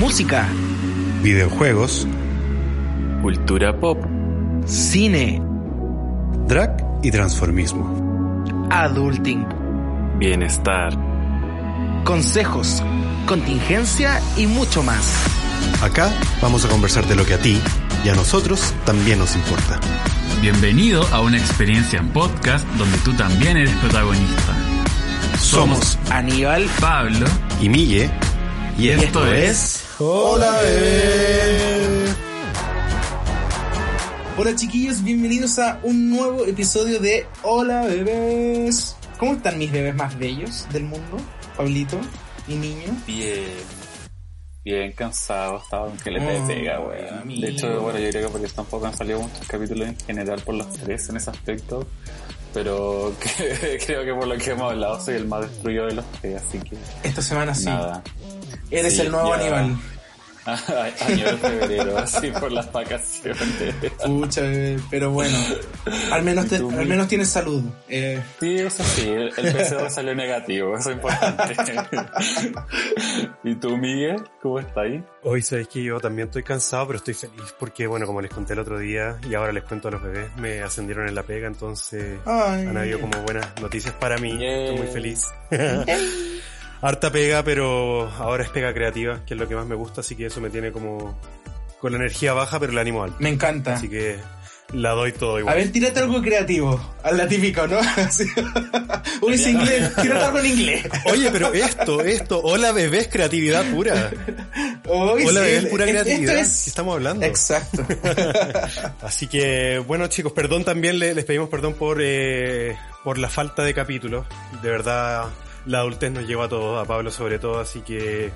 música, videojuegos, cultura pop, cine, drag y transformismo, adulting, bienestar, consejos, contingencia y mucho más. Acá vamos a conversar de lo que a ti y a nosotros también nos importa. Bienvenido a una experiencia en podcast donde tú también eres protagonista. Somos Aníbal, Pablo y Mille. Y, esto, es... Hola bebé. Hola chiquillos, bienvenidos a un nuevo episodio de Hola bebés. ¿Cómo están mis bebés más bellos del mundo? Pablito y niño. Bien. Bien cansado, estaba en que le pega, weón. De hecho, bueno, yo creo que porque tampoco han salido muchos capítulos en general por los tres en ese aspecto. Pero creo que por lo que hemos hablado soy el más destruido de los tres, así que... Esta semana sí. Eres el nuevo Aníbal. Año de febrero, así por las vacaciones. Pucha, pero bueno, al menos, al menos tienes salud. Eh. Sí, eso sí, el, PCR salió negativo, eso es importante. ¿Y tú, Miguel, cómo estás ahí? Hoy sabéis que yo también estoy cansado, pero estoy feliz porque, bueno, como les conté el otro día y ahora les cuento a los bebés, me ascendieron en la pega, entonces han habido como buenas noticias para mí. Estoy muy feliz harta pega, pero ahora es pega creativa, que es lo que más me gusta, así que eso me tiene como con la energía baja, pero el ánimo alto. Me encanta. Así que la doy todo igual. A ver, tírate algo creativo, a la típica, ¿no? Uy, es inglés, tírate algo en inglés. Oye, pero esto, esto, hola bebé es creatividad pura. hola bebé es pura creatividad. estamos hablando? Exacto. Así que, bueno chicos, perdón también, les, pedimos perdón por, eh, por la falta de capítulos. De verdad, la adultez nos lleva a todos, a Pablo sobre todo, así que...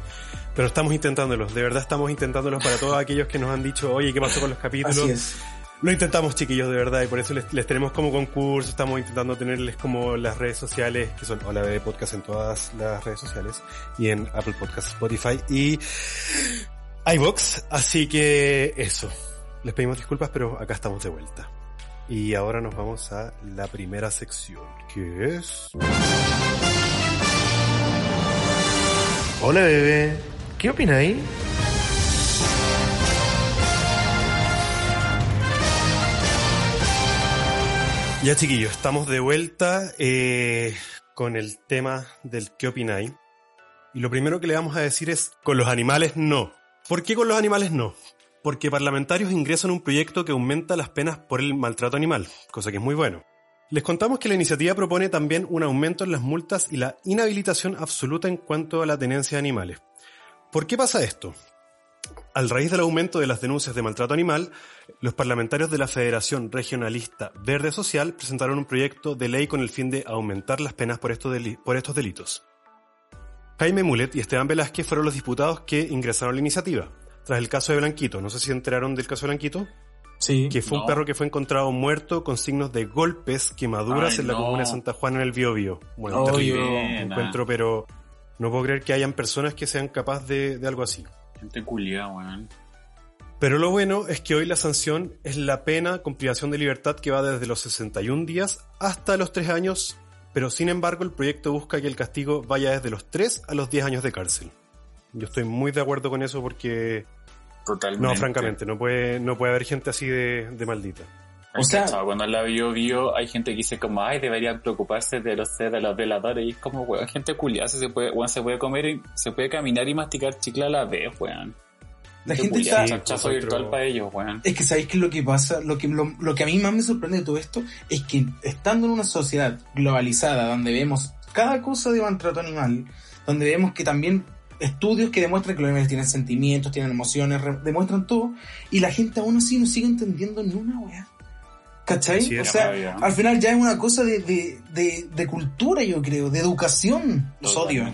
Pero estamos intentándolos, de verdad estamos intentándolos para todos aquellos que nos han dicho, oye, ¿qué pasó con los capítulos? Así es. Lo intentamos, chiquillos, de verdad, y por eso les, tenemos como concurso, estamos intentando tenerles como las redes sociales, que son Hola Bebé Podcast en todas las redes sociales, y en Apple Podcast, Spotify y iVox, así que eso. Les pedimos disculpas, pero acá estamos de vuelta. Y ahora nos vamos a la primera sección, que es... Hola bebé, ¿qué opina ahí? Ya chiquillos, estamos de vuelta eh, con el tema del ¿qué opináis? Y lo primero que le vamos a decir es, con los animales no. ¿Por qué con los animales no? Porque parlamentarios ingresan un proyecto que aumenta las penas por el maltrato animal, cosa que es muy bueno. Les contamos que la iniciativa propone también un aumento en las multas y la inhabilitación absoluta en cuanto a la tenencia de animales. ¿Por qué pasa esto? Al raíz del aumento de las denuncias de maltrato animal, los parlamentarios de la Federación Regionalista Verde Social presentaron un proyecto de ley con el fin de aumentar las penas por estos, delitos. Jaime Mulet y Esteban Velázquez fueron los diputados que ingresaron a la iniciativa. Tras el caso de Blanquito, no sé si enteraron del caso de Blanquito. Que fue un perro que fue encontrado muerto con signos de golpes, quemaduras en la comuna de Santa Juana en el Biobío. Bueno, terrible encuentro, pero no puedo creer que hayan personas que sean capaces de, algo así. Gente culiada, weón. Pero lo bueno es que hoy la sanción es la pena con privación de libertad que va desde los 61 días hasta los 3 años, pero sin embargo el proyecto busca que el castigo vaya desde los 3 a los 10 años de cárcel. Yo estoy muy de acuerdo con eso porque Totalmente. No, francamente, no puede, no puede haber gente así de, de maldita. O sea, cuando la vio, vio, hay gente que dice como, ay, deberían preocuparse de los de los veladores, y es como, weón, gente culiada, se puede, weón, se puede comer, y, se puede caminar y masticar chicle a la vez, weón. La gente está... Chachazo virtual para ellos, weón. Es que sabéis que lo que pasa, lo que, lo, lo que a mí más me sorprende de todo esto, es que estando en una sociedad globalizada, donde vemos cada cosa de maltrato animal, donde vemos que también estudios que demuestran que los animales tienen sentimientos, tienen emociones, demuestran todo, y la gente aún así no sigue entendiendo ni una weá. ¿Cachai? o sea, al final ya es una cosa de, de, de, cultura, yo creo, de educación. Los odio.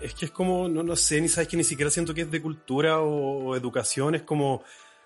Es que es como, no, no sé, ni sabes que ni siquiera siento que es de cultura o, educación, es como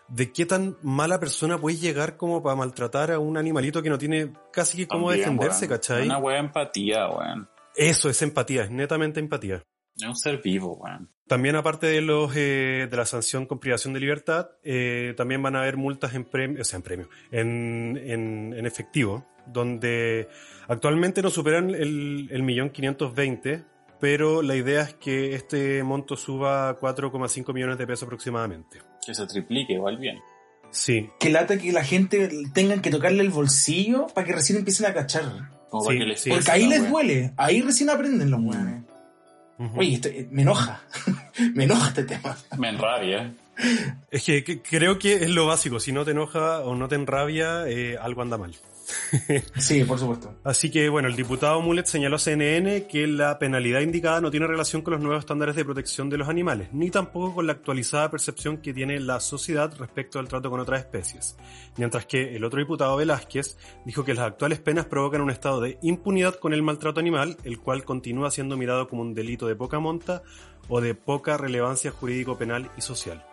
de qué tan mala persona puedes llegar como para maltratar a un animalito que no tiene casi que cómo defenderse, ¿cachai? Una wea empatía, weón. Eso es empatía, es netamente empatía. Es un ser vivo, weón. También aparte de los eh, de la sanción con privación de libertad, eh, también van a haber multas en premio, o sea, en premio, en, en, efectivo, donde actualmente no superan el, el millón quinientos veinte, pero la idea es que este monto suba a 4,5 millones de pesos aproximadamente. Que se triplique, igual bien. Sí. Que lata que la gente tenga que tocarle el bolsillo para que recién empiecen a cachar. Porque ahí les duele, ahí recién aprenden los weones. Oye, esto, me enoja, me enoja este tema. Me enrabia. Es que, creo que es lo básico, si no te enoja o no te enrabia, eh, algo anda mal. sí, por supuesto. Así que, bueno, el diputado Mulet señaló a CNN que la penalidad indicada no tiene relación con los nuevos estándares de protección de los animales, ni tampoco con la actualizada percepción que tiene la sociedad respecto al trato con otras especies. Mientras que el otro diputado Velázquez dijo que las actuales penas provocan un estado de impunidad con el maltrato animal, el cual continúa siendo mirado como un delito de poca monta o de poca relevancia jurídico-penal y social.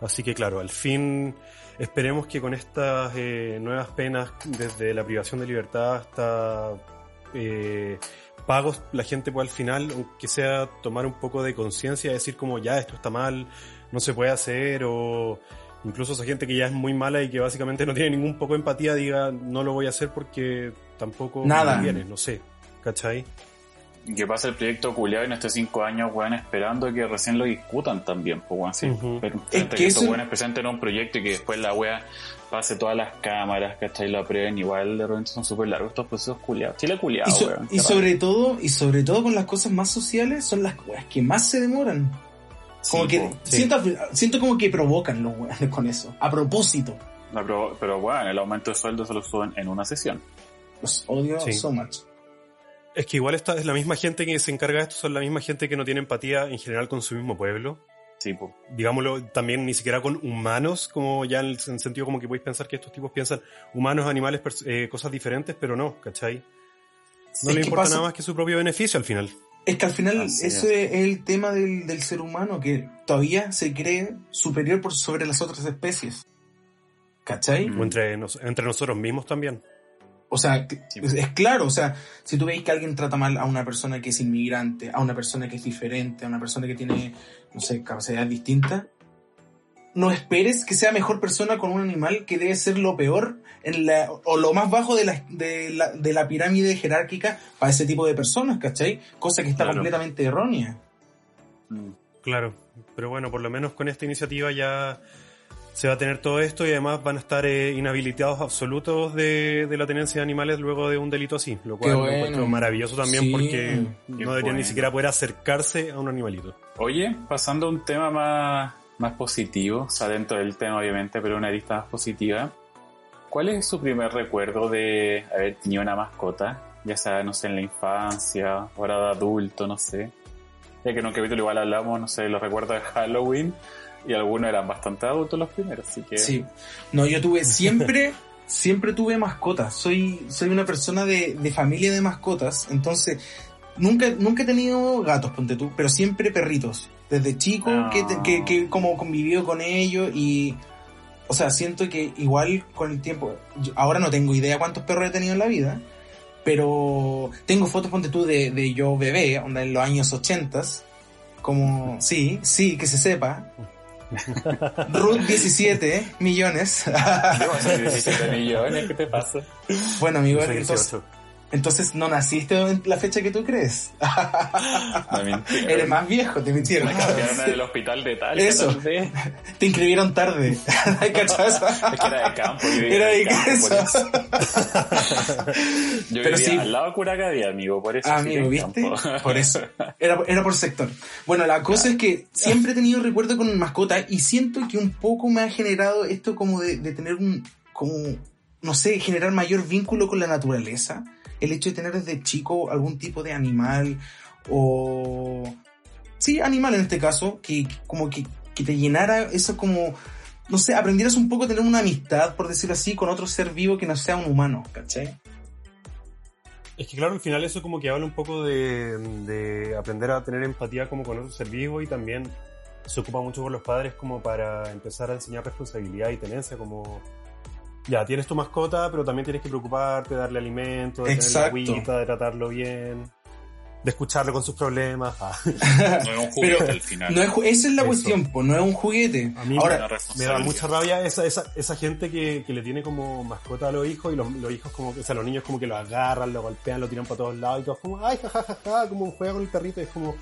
Así que claro, al fin Esperemos que con estas eh, nuevas penas, desde la privación de libertad hasta eh, pagos, la gente pueda al final, aunque sea tomar un poco de conciencia, decir como ya esto está mal, no se puede hacer, o incluso esa gente que ya es muy mala y que básicamente no tiene ningún poco de empatía diga no lo voy a hacer porque tampoco Nada. viene, no sé, ¿cachai? Que pase el proyecto culiado y en estos cinco años, weón, esperando que recién lo discutan también, pues, weón, sí. Pero es que, estos weones presenten un proyecto y que después la wea pase todas las cámaras, ¿cachai? Lo aprueben, igual de repente son súper largos estos procesos culiados. Chile culiado, y, weón, y sobre todo, y sobre todo con las cosas más sociales, son las weas que más se demoran. Como que siento, siento como que provocan los weones con eso, a propósito. pero, pero bueno, el aumento de sueldo se lo suben en una sesión. Los odio so much. Es que igual esta es la misma gente que se encarga de esto, son la misma gente que no tiene empatía en general con su mismo pueblo. Sí, pues. Digámoslo también ni siquiera con humanos, como ya en el sentido como que podéis pensar que estos tipos piensan humanos, animales, eh, cosas diferentes, pero no, ¿cachai? No le importa nada más que su propio beneficio al final. Es que al final ese es. el tema del, ser humano, que todavía se cree superior por sobre las otras especies. ¿Cachai? O entre, entre nosotros mismos también. O sea, es, claro, o sea, si tú veis que alguien trata mal a una persona que es inmigrante, a una persona que es diferente, a una persona que tiene, no sé, capacidades distintas, no esperes que sea mejor persona con un animal que debe ser lo peor en la, o lo más bajo de la, de la, de la pirámide jerárquica para ese tipo de personas, ¿cachai? Cosa que está completamente errónea. Mm. Claro, pero bueno, por lo menos con esta iniciativa ya se va a tener todo esto y además van a estar eh, inhabilitados absolutos de, la tenencia de animales luego de un delito así, lo cual es maravilloso también porque no deberían ni siquiera poder acercarse a un animalito. Oye, pasando a un tema más, más positivo, o sea, dentro del tema obviamente, pero una lista más positiva, ¿cuál es su primer recuerdo de haber tenido una mascota? Ya sea, no sé, en la infancia, ahora de adulto, no sé. Ya que en un capítulo igual hablamos, no sé, los recuerdos de Halloween y algunos eran bastante adultos los primeros, así que... Sí. No, yo tuve siempre, siempre tuve mascotas. Soy, soy una persona de, de familia de mascotas, entonces nunca, nunca he tenido gatos, ponte tú, pero siempre perritos. Desde chico que, que, que, como convivió con ellos y... O sea, siento que igual con el tiempo, ahora no tengo idea cuántos perros he tenido en la vida, pero tengo fotos, ponte tú, de, de yo bebé, onda en los años ochentas, como, sí, sí, que se sepa, Ruth 17 millones. 17 millones, ¿qué te pasa? Bueno, amigo, entonces, entonces no naciste en la fecha que tú crees. Eres más viejo, te mintieron. Me cambiaron el hospital de tal. Eso. Te inscribieron tarde. Es que era de campo. Era de campo. Yo Pero vivía sí. al lado de Curacadía, amigo, por eso. amigo, ¿viste? Por eso. Era, era por sector. Bueno, la cosa es que siempre he tenido recuerdo con mascota y siento que un poco me ha generado esto como de, de tener un, como, no sé, generar mayor vínculo con la naturaleza el hecho de tener desde chico algún tipo de animal o... Sí, animal en este caso, que como que, te llenara eso como... No sé, aprendieras un poco a tener una amistad, por decirlo así, con otro ser vivo que no sea un humano, ¿cachai? Es que claro, al final eso como que habla un poco de, de aprender a tener empatía como con otro ser vivo y también se ocupa mucho por los padres como para empezar a enseñar responsabilidad y tenencia, como ya, tienes tu mascota, pero también tienes que preocuparte, darle alimento, de tener la agüita, de tratarlo bien. de escucharlo con sus problemas. Ah. No es un juguete al final. No es, esa es la cuestión, pues no es un juguete. A mí Ahora, me da mucha rabia esa, esa, esa gente que, que, le tiene como mascota a los hijos y los, los, hijos como, o sea, los niños como que lo agarran, lo golpean, lo tiran para todos lados y todos como, ay, jajajaja, ja, ja, como juega con el perrito, es como,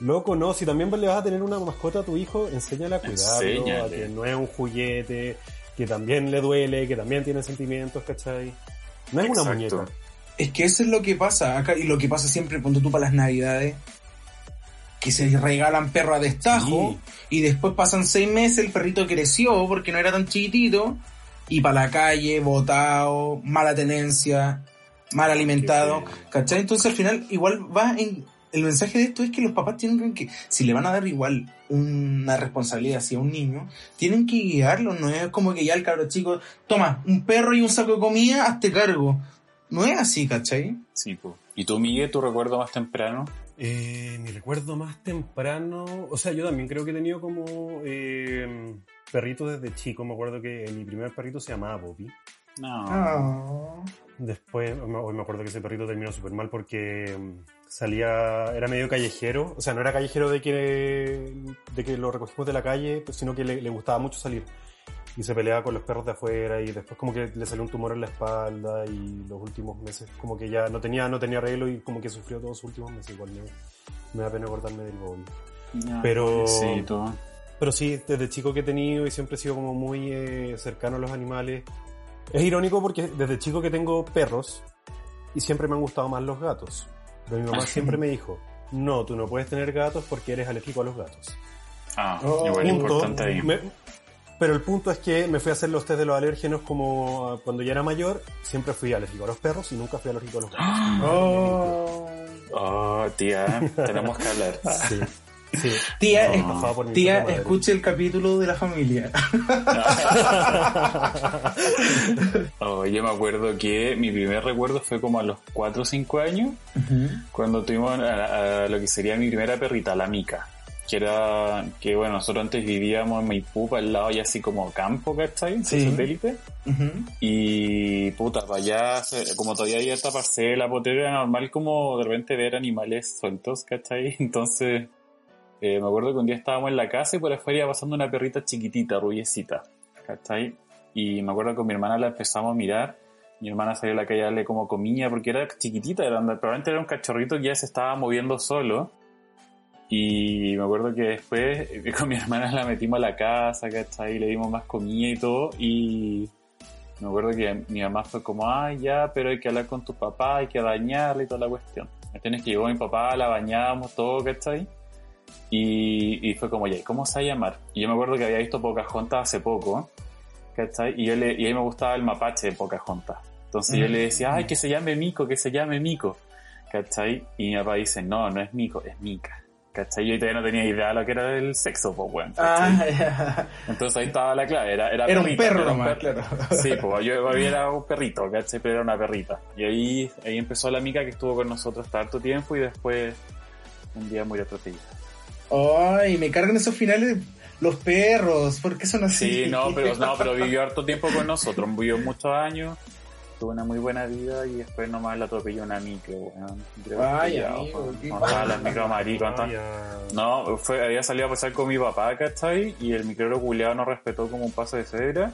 loco, no, si también le vas a tener una mascota a tu hijo, enséñale a cuidarlo, a que no es un juguete, que también le duele, que también tiene sentimientos, ¿cachai? No es una muñeca. Es que eso es lo que pasa acá y lo que pasa siempre cuando tú para las navidades que se regalan perro a destajo y después pasan seis meses el perrito creció porque no era tan chiquitito y para la calle, botado, mala tenencia, mal alimentado, ¿cachai? Entonces al final igual va en... El mensaje de esto es que los papás tienen que, si le van a dar igual una responsabilidad hacia un niño, tienen que guiarlo, no es como que ya el cabro chico, toma, un perro y un saco de comida, hazte cargo. No es así, ¿cachai? Sí, pues. ¿Y tú, Miguel, tu recuerdo más temprano? Eh, mi recuerdo más temprano, o sea, yo también creo que he tenido como eh, perritos desde chico. Me acuerdo que mi primer perrito se llamaba Bobby. No. Ah. Después, hoy me acuerdo que ese perrito terminó súper mal porque mm, salía, era medio callejero, o sea, no era callejero de que, de que lo recogimos de la calle, sino que le gustaba mucho salir. Y se peleaba con los perros de afuera y después como que le salió un tumor en la espalda y los últimos meses como que ya no tenía no tenía arreglo y como que sufrió todos los últimos meses igual me, da pena cortarme del bobby. Pero sí, pero sí desde chico que he tenido y siempre he sido como muy eh, cercano a los animales. Es irónico porque desde chico que tengo perros y siempre me han gustado más los gatos pero mi mamá siempre me dijo no tú no puedes tener gatos porque eres alérgico a los gatos Ah, igual importante ahí. Pero el punto es que me fui a hacer los test de los alérgenos como ah, cuando ya era mayor, siempre fui alérgico a los perros y nunca fui alérgico a los gatos. Oh, oh tía, tenemos que hablar. Sí. Sí. Tía, tía escuche el capítulo de la familia. oh, yo me acuerdo que mi primer recuerdo fue como a los 4 o 5 años, cuando tuvimos a, lo que sería mi primera perrita, la Mica que era que bueno, nosotros antes vivíamos en Maipú, al lado y así como campo, ¿cachai? Sí. satélite. Y puta, para allá, como todavía hay esta parcela, potera, era normal como de repente ver animales sueltos, ¿cachai? Entonces, eh, me acuerdo que un día estábamos en la casa y por afuera iba pasando una perrita chiquitita, rubiecita, ¿cachai? Y me acuerdo que con mi hermana la empezamos a mirar. Mi hermana salió a la calle a darle como comida porque era chiquitita, era, probablemente era un cachorrito que ya se estaba moviendo solo y me acuerdo que después eh, con mi hermana la metimos a la casa, ¿cachai? Le dimos más comida y todo. Y me acuerdo que mi mamá fue como, ay, ya, pero hay que hablar con tu papá, hay que bañarle y toda la cuestión. Tienes que llegó mi papá, la bañamos, todo, ¿cachai? Y, y fue como, ya, ¿cómo se va a llamar? Y yo me acuerdo que había visto Pocahontas hace poco, ¿cachai? Y, yo le, y a mí me gustaba el mapache de Pocahontas. Entonces yo le decía, ay, que se llame Mico, que se llame Mico, ¿cachai? Y mi papá dice, no, no es Mico, es Mica. ¿Cachai? Yo todavía no tenía idea de lo que era el sexo, pues, bueno. Ah, Entonces ahí estaba la clave, era, era, era un perro nomás, claro. Sí, pues yo era un perrito, ¿cachai? Pero era una perrita. Y ahí, ahí empezó la mica que estuvo con nosotros tanto tiempo y después un día murió atropellada. Ay, me cargan esos finales los perros, ¿por qué son así? Sí, no, pero, no, pero vivió harto tiempo con nosotros, vivió muchos años tuvo una muy buena vida y después nomás la atropelló una micro, weón. Ay, amigo, no, las micro No, fue, había salido a pasar con mi papá, ¿cachai? Y el micro culiado no respetó como un paso de cebra.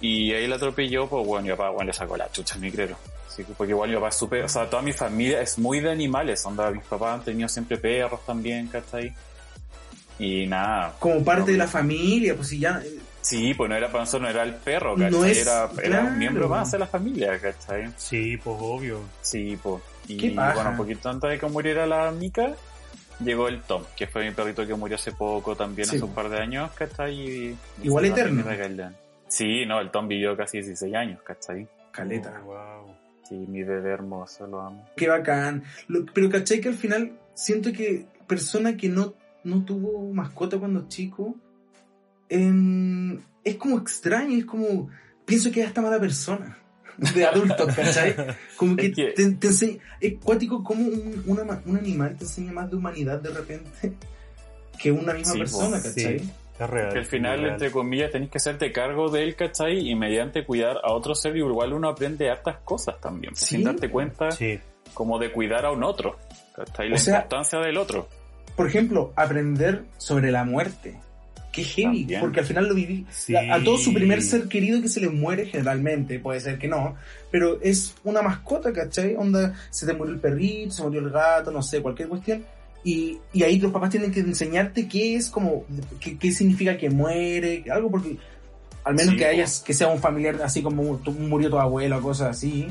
Y ahí la atropelló, pues bueno, mi papá, bueno, le sacó la chucha al micrero. Sí, porque igual mi papá es súper, o sea, toda mi familia es muy de animales, onda, mis papás han tenido siempre perros también, ¿cachai? Y nada. Como parte de la familia, pues si ya, Sí, pues no era para nosotros, no era el perro, ¿cachai? era, era, un miembro más de la familia, ¿cachai? Sí, pues obvio. Sí, pues. Y bueno, un poquito antes de que muriera la Mica, llegó el Tom, que fue mi perrito que murió hace poco también, hace un par de años, ¿cachai? Y, Igual eterno. Sí, no, el Tom vivió casi 16 años, ¿cachai? Caleta. wow. Sí, mi bebé hermoso, lo amo. Qué bacán. pero ¿cachai? Que al final siento que persona que no, no tuvo mascota cuando chico es como extraño, es como, pienso que es hasta mala persona de adulto, ¿cachai? Como que, te, enseña, es cuático como un, un, animal te enseña más de humanidad de repente que una misma persona, ¿cachai? Es real. Que al final, entre comillas, tenés que hacerte cargo de él, ¿cachai? Y mediante cuidar a otro ser, igual uno aprende hartas cosas también, sin darte cuenta como de cuidar a un otro. ¿cachai? La importancia del otro. Por ejemplo, aprender sobre la muerte. Qué heavy, porque al final lo viví. A todo su primer ser querido que se le muere generalmente, puede ser que no, pero es una mascota, ¿cachai? Onda, se te murió el perrito, se murió el gato, no sé, cualquier cuestión. Y, y ahí los papás tienen que enseñarte qué es como, qué, qué significa que muere, algo porque al menos que hayas, que sea un familiar así como murió tu abuelo o cosas así.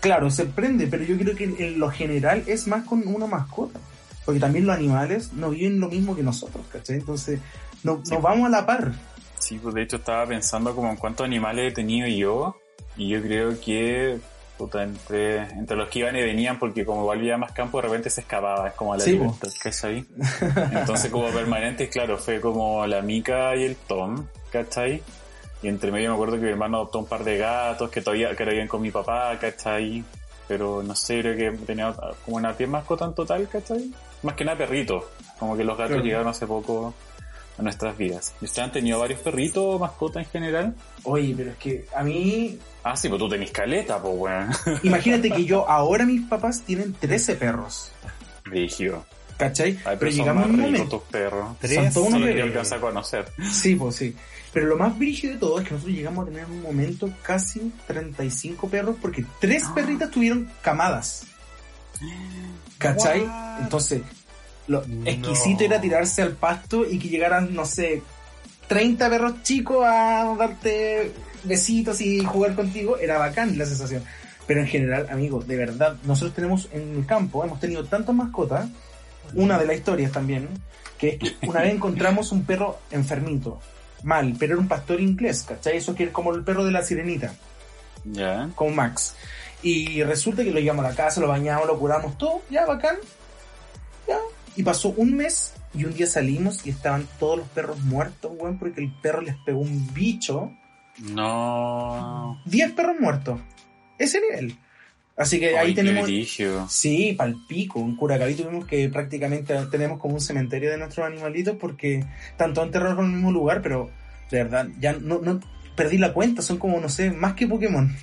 Claro, se prende, pero yo creo que en lo general es más con una mascota. Porque también los animales no viven lo mismo que nosotros, ¿cachai? Entonces, no, nos vamos a la par. Sí, pues de hecho estaba pensando como en cuántos animales he tenido yo. Y yo creo que puta, entre, entre los que iban y venían, porque como había más campo, de repente se escapaba, es como la sí, ¿cachai? Entonces como permanente, claro, fue como la Mica y el Tom, ¿cachai? Y entre medio me acuerdo que mi hermano adoptó un par de gatos que todavía que vivían con mi papá, ¿cachai? Pero no sé, creo que tenía como una 10 mascotas en total, ¿cachai? Más que nada perritos. Como que los gatos llegaron hace poco a nuestras vidas. ¿Y ustedes han tenido varios perritos, mascotas en general? Oye, pero es que a mí... Ah, sí, pues tú tenés caleta, pues, weón. Imagínate que yo, ahora mis papás tienen 13 perros. Rígido. ¿Cachai? Ay, pero, llegamos a un momento... tus perros. Tres. Son todos unos a conocer. Sí, pues sí. Pero lo más brígido de todo es que nosotros llegamos a tener en un momento casi 35 perros porque tres ah. perritas tuvieron camadas. ¿Cachai? Entonces, lo exquisito era tirarse al pasto y que llegaran, no sé, 30 perros chicos a darte besitos y jugar contigo. Era bacán la sensación. Pero en general, amigos, de verdad, nosotros tenemos en el campo, hemos tenido tantas mascotas. Una de las historias también, que es que una vez encontramos un perro enfermito mal, pero era un pastor inglés, ¿cachai? Eso que es como el perro de la sirenita. Ya. Con Max. Y resulta que lo llevamos a la casa, lo bañamos, lo curamos, todo, ya, bacán. Ya. Y pasó un mes y un día salimos y estaban todos los perros muertos, weón, porque el perro les pegó un bicho. No. Diez perros muertos. Ese nivel. Así que ahí tenemos. Sí, palpico. En Curacaví tuvimos que prácticamente tenemos como un cementerio de nuestros animalitos porque tanto han enterrados en el mismo lugar, pero de verdad, ya no, no perdí la cuenta, son como, no sé, más que Pokémon.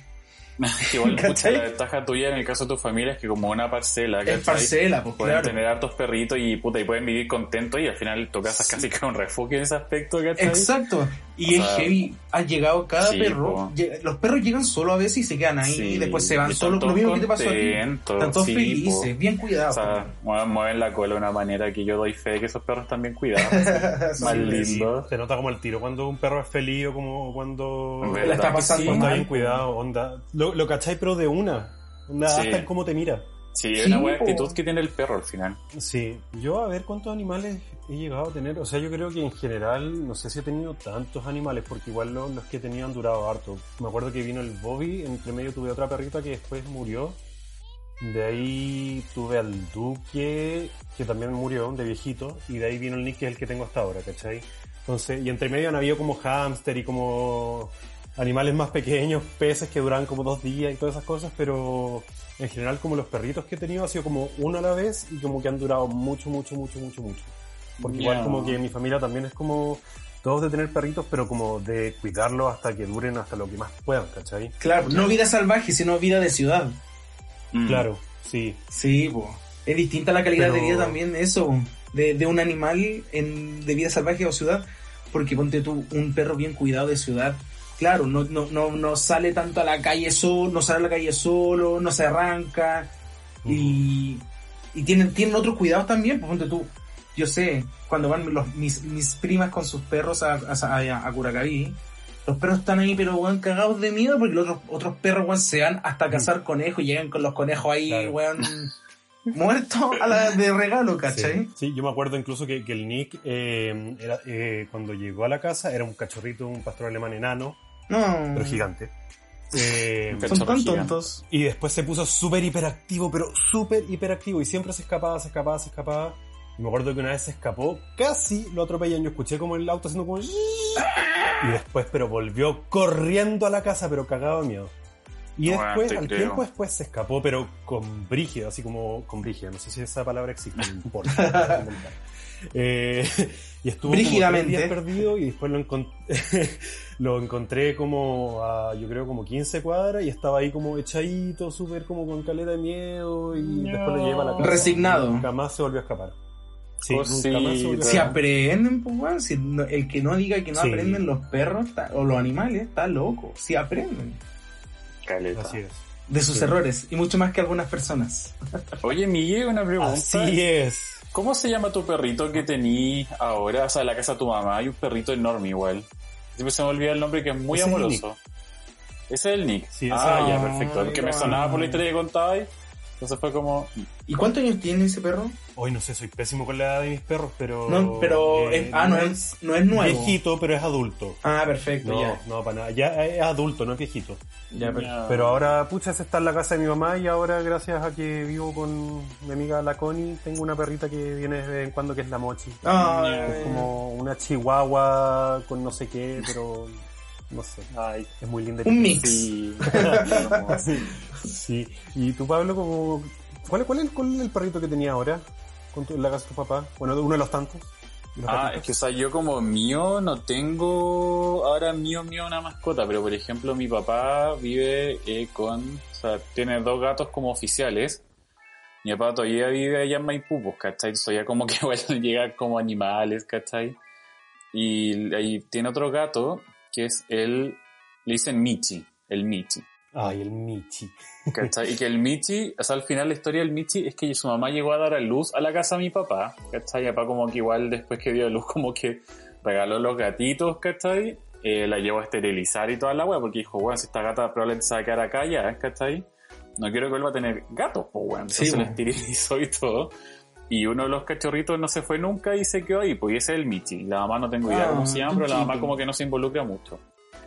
Igual la ventaja tuya en el caso de tu familia es que como una parcela, ¿cachai? Es parcela, pues Pueden tener hartos perritos y puta, y pueden vivir contentos y al final tu casa es casi como un refugio en ese aspecto, ¿cachai? Exacto. Y es heavy, ha llegado cada perro, los perros llegan solo a veces y se quedan ahí y después se van solo, lo mismo que te pasó a ti. Están todos felices, bien cuidados. O sea, mueven la cola de una manera que yo doy fe de que esos perros están bien cuidados. Más lindos. Se nota como el tiro cuando un perro es feliz o como cuando... La está pasando Está bien cuidado, onda. Lo, lo cachai pero de una. Onda, hasta en cómo te mira. Sí, es una buena actitud que tiene el perro al final. Sí, yo a ver cuántos animales he llegado a tener. O sea, yo creo que en general, no sé si he tenido tantos animales, porque igual los, que he tenido han durado harto. Me acuerdo que vino el Bobby, entre medio tuve otra perrita que después murió. De ahí tuve al Duque, que también murió, de viejito. Y de ahí vino el Nick, que es el que tengo hasta ahora, ¿cachai? Entonces, y entre medio han habido como hámster y como animales más pequeños, peces que duran como dos días y todas esas cosas, pero en general como los perritos que he tenido ha sido como uno a la vez y como que han durado mucho, mucho, mucho, mucho, mucho. Porque igual como que mi familia también es como todos de tener perritos, pero como de cuidarlos hasta que duren hasta lo que más puedan, ¿cachai? Claro, no vida salvaje, sino vida de ciudad. Mm. Claro, sí. Sí, pues. Es distinta la calidad de vida también eso, de, de un animal en, de vida salvaje o ciudad, porque ponte tú un perro bien cuidado de ciudad claro, no, no, no, no sale tanto a la calle solo, no sale a la calle solo, no se arranca. Y, y tienen, tienen otros cuidados también, pues tú, yo sé, cuando van los, mis, mis primas con sus perros a, a, a, Curacaví, los perros están ahí, pero weón, cagados de miedo porque los otros, otros perros, weón, se van hasta cazar conejos y llegan con los conejos ahí, weón, muertos a la de regalo, ¿cachai? Sí, yo me acuerdo incluso que, que el Nick, eh, era, eh, cuando llegó a la casa, era un cachorrito, un pastor alemán enano, no. Pero gigante. Eh, Son tan tontos. Y después se puso súper hiperactivo, pero súper hiperactivo. Y siempre se escapaba, se escapaba, se escapaba. Me acuerdo que una vez se escapó, casi lo atropellan. Yo escuché como el auto haciendo como... Y después, pero volvió corriendo a la casa, pero cagado de miedo. Y después, al tiempo después, se escapó, pero con brígido, así como con brígido. No sé si esa palabra existe, no importa. eh, Y estuvo Brígidamente. días perdido y después lo, encont- lo encontré como a, yo creo, como 15 cuadras y estaba ahí como echadito, súper como con caleta de miedo y No. después lo llevé a la casa. Resignado. Nunca más se volvió a escapar. Sí, nunca más Si aprenden, pues, weón, si no- el que no diga que no Sí. aprenden los perros está- o los animales está loco. Si aprenden Caleta. Así es. de sus Sí. errores y mucho más que algunas personas. Oye, Miguel, una pregunta. Así es. ¿Cómo se llama tu perrito que tení ahora? O sea, en la casa de tu mamá hay un perrito enorme igual. Siempre se me olvida el nombre que es muy Ese es el amoroso. Ese es el Nick. Sí, ah, ya, perfecto. Porque me sonaba por la historia que contabais. Entonces fue como... ¿Y cuántos años tiene ese perro? Hoy no sé, soy pésimo con la edad de mis perros, pero. No, pero eh, es- ah, no es, no es nuevo. Viejito, pero es adulto. Ah, perfecto, No, ya. no, para nada. Ya es adulto, no es viejito. Ya, per- ya. Pero ahora, pucha, ese está en la casa de mi mamá y ahora, gracias a que vivo con mi amiga la Connie, tengo una perrita que viene de vez en cuando que es la Mochi. Ay, Es como una chihuahua con no sé qué, pero no sé. Ay, Es muy linda. Un mix. sí. Sí, sí. Y tú, Pablo, como... ¿Cuál, cuál, es, cuál es el perrito que tenía ahora con tu- la casa de tu papá? Bueno, uno de los tantos. ¿De los Ah, es que, o sea, yo como mío no tengo ahora mío, mío una mascota, pero por ejemplo mi papá vive eh, con, o sea, tiene dos gatos como oficiales. Mi papá todavía vive allá en Maipú, pues, ¿cachai? Todavía como que igual llega como animales, ¿cachai? Y ahí tiene otro gato que es el, le dicen Michi, el Michi. Ay, el Michi. ¿Cachai? Y que el Michi, o sea, al final la historia del Michi es que su mamá llegó a dar a luz a la casa de mi papá, ¿cachai? Mi papá como que igual después que dio a luz como que regaló los gatitos, ¿cachai? Eh, la llevó a esterilizar y toda la wea, porque dijo, bueno, si esta gata probablemente se va a quedar acá ya, ¿cachai? No quiero que vuelva a tener gatos, pues weón. Sí, Entonces lo po. esterilizó y todo. Y uno de los cachorritos no se fue nunca y se quedó ahí, pues y ese es el Michi. La mamá no tengo idea Ah, cómo se llama, pero la mamá como que no se involucra mucho.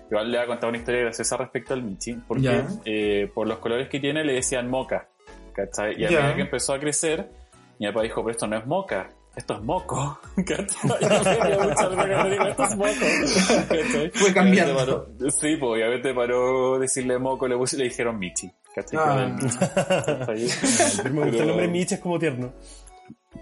Igual le voy a contar una historia graciosa respecto al Michi, porque eh, por los colores que tiene le decían moca, ¿cachai? Y a Ya. medida que empezó a crecer, mi papá dijo, pero esto no es moca, esto es moco, esto es moco, ¿cachai? Fue cambiando. Sí, pues obviamente paró decirle moco, le, puse- le dijeron Michi, ¿cachai? Ah. Me gusta el nombre Michi, es como tierno.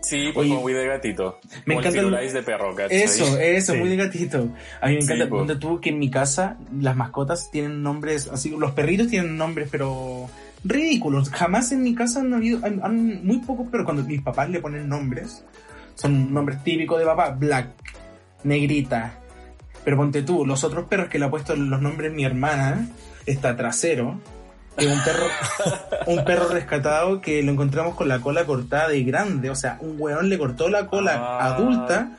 Sí, pues Oye, como muy de gatito. me como encanta el- de perro, ¿cachai? Eso, eso, Sí. muy de gatito. A mí me encanta. po. Donde tuvo que en mi casa las mascotas tienen nombres, así, los perritos tienen nombres, pero ridículos. Jamás en mi casa han habido, han, han- muy pocos, pero cuando mis papás le ponen nombres, son nombres típicos de papá, Black, Negrita. Pero ponte tú, los otros perros que le ha puesto los nombres mi hermana, está Trasero, es un perro, un perro rescatado que lo encontramos con la cola cortada de grande, o sea, un weón le cortó la cola Ah. adulta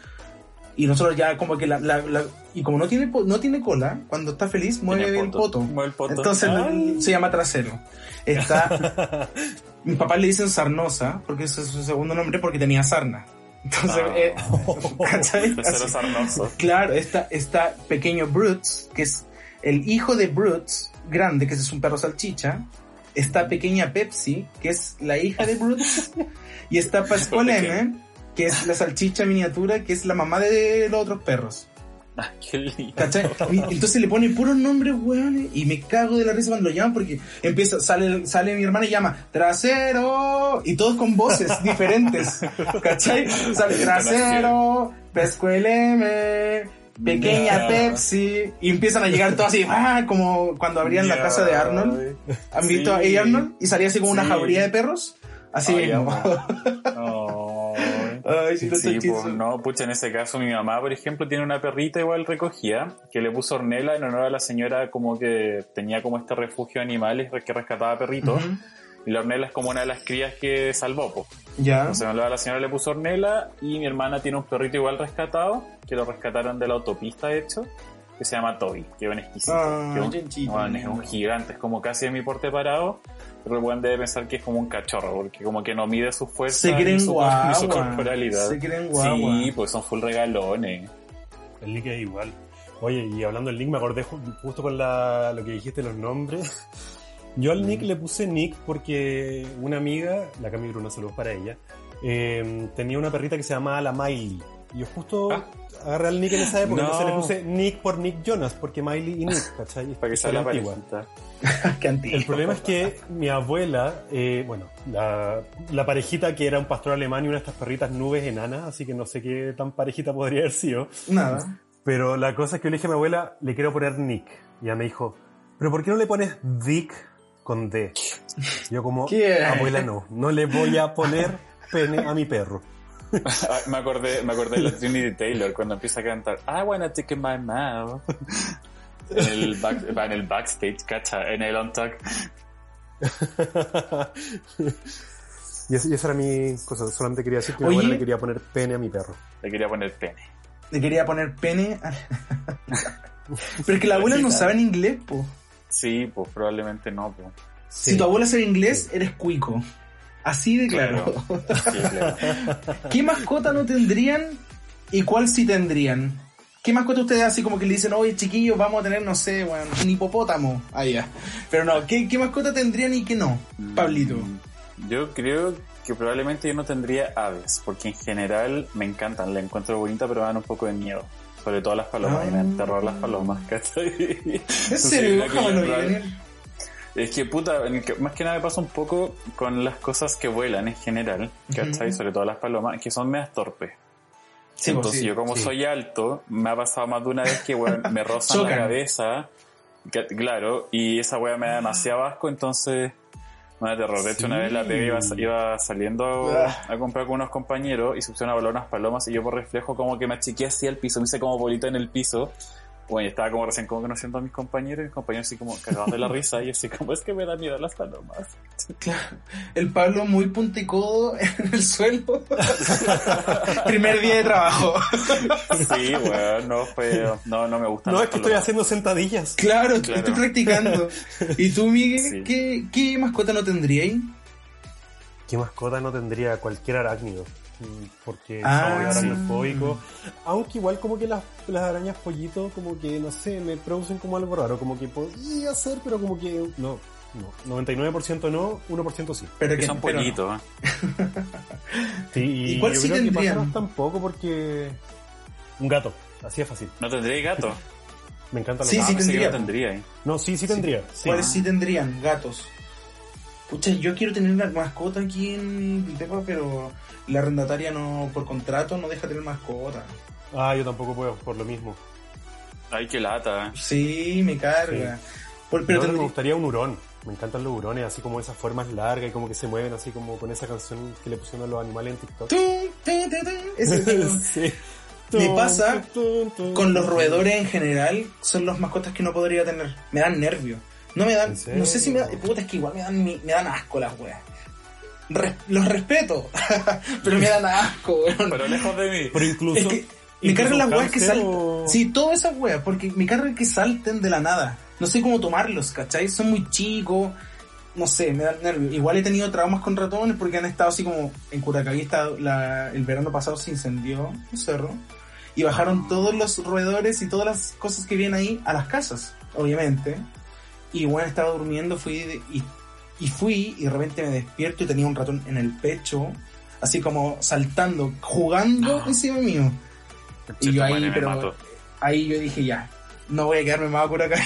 y nosotros ya como que la, la- la- y como no tiene no tiene cola, cuando está feliz mueve el poto. Mueve el poto. Entonces Ay. se llama trasero. Está mis papás le dicen sarnosa porque ese es su segundo nombre porque tenía sarna. Entonces, Ah. eh, ¿cachai? Tercero Así. sarnoso. Claro, está, está pequeño Brutes, que es el hijo de Brutes, grande, que ese es un perro salchicha. Está pequeña Pepsi, que es la hija de Brutes. y está Pascualene, que es la salchicha miniatura, que es la mamá de los otros perros. Ah, Entonces le pone puros nombres, weón, y me cago de la risa cuando lo llaman porque empieza, sale, sale mi hermana y llama, trasero, y todos con voces diferentes, ¿cachai? Sale trasero, pescueleme, pequeña. Pepsi, y empiezan a llegar todos así, ¡ah! como cuando abrían la casa de Arnold. ¿Han Sí. visto a A. Arnold? Y salía así como una Sí. jauría de perros. Así Ay, mismo. Ay, sí, Sí, está pues no, pucha, en ese caso mi mamá, por ejemplo, tiene una perrita igual recogida que le puso Ornella en honor a la señora como que tenía como este refugio de animales que rescataba perritos. Y la Ornella es como una de las crías que salvó, pues. Ya. Entonces la señora le puso Ornella y mi hermana tiene un perrito igual rescatado, que lo rescataron de la autopista, de hecho, que se llama Toby, que es un exquisito. Ah, que es un- chanchito. bueno, es un gigante, es como casi de mi porte parado, pero el buen debe pensar que es como un cachorro, porque como que no mide su fuerza Se creen ni su, ni su corporalidad. Se creen guagua. Sí, pues son full regalones. El Nick es igual. Oye, y hablando del Nick, me acordé ju- justo con la, lo que dijiste, los nombres. Yo al Nick le puse Nick porque una amiga, la Cami Bruno, saludos para ella, eh, tenía una perrita que se llamaba la Miley. Y yo justo ah. agarré al Nick en esa época, entonces le puse Nick por Nick Jonas, porque Miley y Nick, ¿cachai? Para que sea la antigua. Qué El problema es que mi abuela, eh, bueno, la, la, parejita que era un pastor alemán y una de estas perritas nubes enanas, así que no sé qué tan parejita podría haber sido. Nada. Pero la cosa es que yo le dije a mi abuela, le quiero poner Nick. Y ella me dijo, ¿pero por qué no le pones Dick con D? Yo como, abuela no, no le voy a poner pene a mi perro. Ah, me acordé, me acordé de la Trinity Taylor cuando empieza a cantar I wanna take in my mouth. En el, back, en el backstage, cacha, en el on talk. y, eso, era mi cosa, solamente quería decir que mi abuela le quería poner pene a mi perro. Le quería poner pene. Le quería poner pene. Pero es que la abuela no sabe en inglés, po. Sí, pues probablemente no, po. Si tu abuela sabe inglés, eres cuico. Así de claro. ¿Qué mascota no tendrían y cuál sí tendrían? ¿Qué mascota ustedes así como que le dicen, oye chiquillos, vamos a tener, no sé, bueno, un hipopótamo? allá ah, Pero no, ¿qué, ¿qué mascota tendrían y qué no? Pablito. Mm, yo creo que probablemente yo no tendría aves, porque en general me encantan, la encuentro bonita, pero me dan un poco de miedo. Sobre todo las palomas, y me dan terror las palomas, ¿cachai? ¿En serio? Es que puta, más que nada me pasa un poco con las cosas que vuelan en general, ¿cachai? Sobre todo las palomas, que son medias torpes. Pues Entonces yo como soy alto, me ha pasado más de una vez que me rozan la cabeza, claro, y esa wea me da demasiado asco, entonces me terror. De hecho, una vez la pegué iba, iba saliendo ah. a, comprar con unos compañeros y se pusieron a volar unas palomas y yo por reflejo como que me achiqué así el piso, me hice como bolita en el piso bueno, estaba como recién como conociendo a mis compañeros y mis compañeros así como cagados de la risa y así como es que me da miedo las palomas. Claro, el Pablo muy punticodo en el suelo. Primer día de trabajo. sí, bueno, no fue, no, no me gusta. No, es que estoy haciendo sentadillas. Claro, estoy practicando. ¿Y tú, Miguel, ¿qué, qué mascota no tendríais? ¿Qué mascota no tendría cualquier arácnido? Porque ah, aracnofóbico. Aunque igual como que las, las arañas pollitos como que, no sé, me producen como algo raro, como que podría ser, pero como que no. No, 99% no, 1% sí. Pero que son pollitos. sí, y yo sí creo que tampoco porque un gato, así es fácil. ¿No tendría gato? Me encanta los sí, Sí, tendría. tendría. ¿eh? No, sí, sí tendría. ¿Cuáles sí tendrían? Gatos. Pucha, yo quiero tener una mascota aquí en Tepa, pero la arrendataria no, por contrato, no deja tener mascota. Ah, yo tampoco puedo, por lo mismo. Ay, qué lata. Eh. Sí, me carga. pero me gustaría un hurón. Me encantan los hurones, así como esas formas largas y como que se mueven así como con esa canción que le pusieron a los animales en TikTok. sí. Me pasa con los roedores en general, son los mascotas que no podría tener. Me dan nervio. No me dan, no sé si me dan, puta, es que igual me dan, me dan asco las weas los respeto, pero me dan asco, weón. Pero lejos de mí. Pero incluso. me cargan las weas que salten. Sí, todas esas weas, porque me cargan que salten de la nada. No sé cómo tomarlos, ¿cachai? Son muy chicos. No sé, me dan nervios. Igual he tenido traumas con ratones porque han estado así como en Curacaví. el verano pasado se incendió un cerro. Y bajaron todos los roedores y todas las cosas que vienen ahí a las casas, obviamente. Y bueno, estaba durmiendo, fui y y fui y de repente me despierto y tenía un ratón en el pecho, así como saltando, jugando ah. encima mío. Y yo ahí, pero ahí yo dije ya, no voy a quedarme más por acá.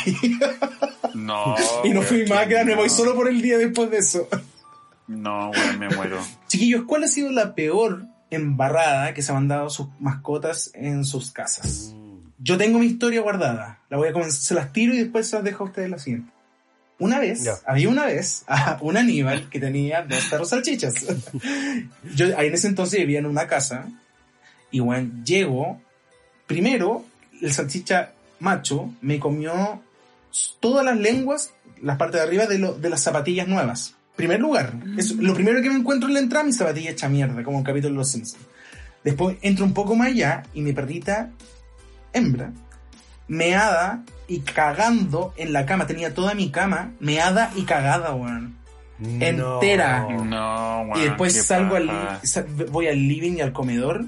No. y no fui más a quedarme, voy solo por el día después de eso. No, güey, me muero. Chiquillos, ¿cuál ha sido la peor embarrada que se han dado sus mascotas en sus casas? Mm. Yo tengo mi historia guardada. La voy a comenzar, se las tiro y después se las dejo a ustedes la siguiente. Una vez, había una vez a un Aníbal que tenía dos perros salchichas. Yo ahí en ese entonces vivía en una casa y bueno, llego, primero el salchicha macho me comió todas las lenguas, las partes de arriba de, lo, de las zapatillas nuevas. Primer lugar, es lo primero que me encuentro en la entrada, mi zapatilla hecha mierda, como el capítulo de los Simpsons. Después entro un poco más allá y mi perrita hembra, meada y cagando en la cama. Tenía toda mi cama meada y cagada, weón. Entera. No, Y después salgo al, voy al living y al comedor.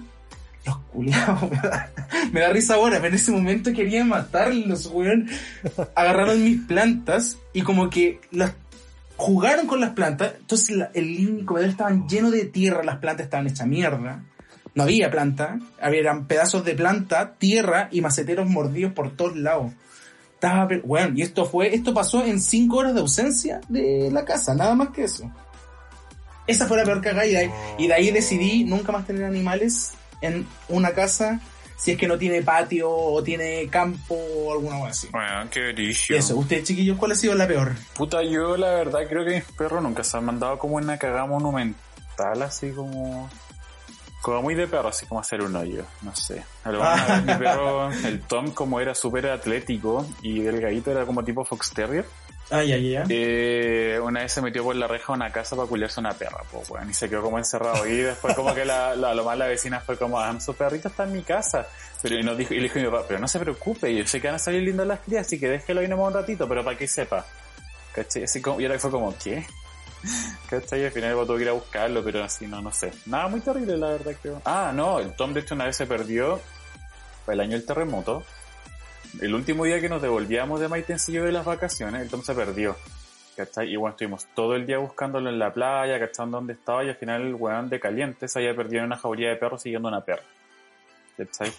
Los culiados, me da, risa ahora, pero en ese momento quería matarlos, weón. Agarraron mis plantas y como que las jugaron con las plantas. Entonces el living y el comedor estaban llenos de tierra, las plantas estaban hechas mierda. No había planta, había pedazos de planta, tierra y maceteros mordidos por todos lados. Estaba, bueno, y esto fue, esto pasó en cinco horas de ausencia de la casa, nada más que eso. Esa fue la peor cagada y de ahí, y de ahí decidí nunca más tener animales en una casa si es que no tiene patio o tiene campo o alguna cosa así. Bueno, qué Y eso, ustedes chiquillos, ¿cuál ha sido la peor? Puta, yo la verdad creo que mis perros nunca se han mandado como una cagada monumental, así como... Como muy de perro, así como hacer un hoyo, no sé. Mi perro, el Tom, como era súper atlético y delgadito, era como tipo Fox Terrier. Ah, ya. Eh, una vez se metió por la reja de una casa para culiarse una perra, pues, weón, y se quedó como encerrado. Y después como que la, la, lo más la vecina fue como, ah, su perrito está en mi casa. Pero y nos dijo, y le dijo a mi papá, pero no se preocupe, yo sé que van a salir lindas las crías, así que déjelo ahí nomás un ratito, pero para que sepa. ¿Cachai? Así como, y ahora fue como, ¿qué? ¿Cachai? Y al final tuve que ir a buscarlo, pero así, no, no sé. Nada muy terrible, la verdad, creo. Ah, no, el Tom de hecho una vez se perdió, fue el año del terremoto. El último día que nos devolvíamos de Maitencillo de las vacaciones, el Tom se perdió. ¿Cachai? Y bueno, estuvimos todo el día buscándolo en la playa, cachando dónde estaba, y al final el weón de caliente se había perdido en una jauría de perros siguiendo una perra. ¿Cachai?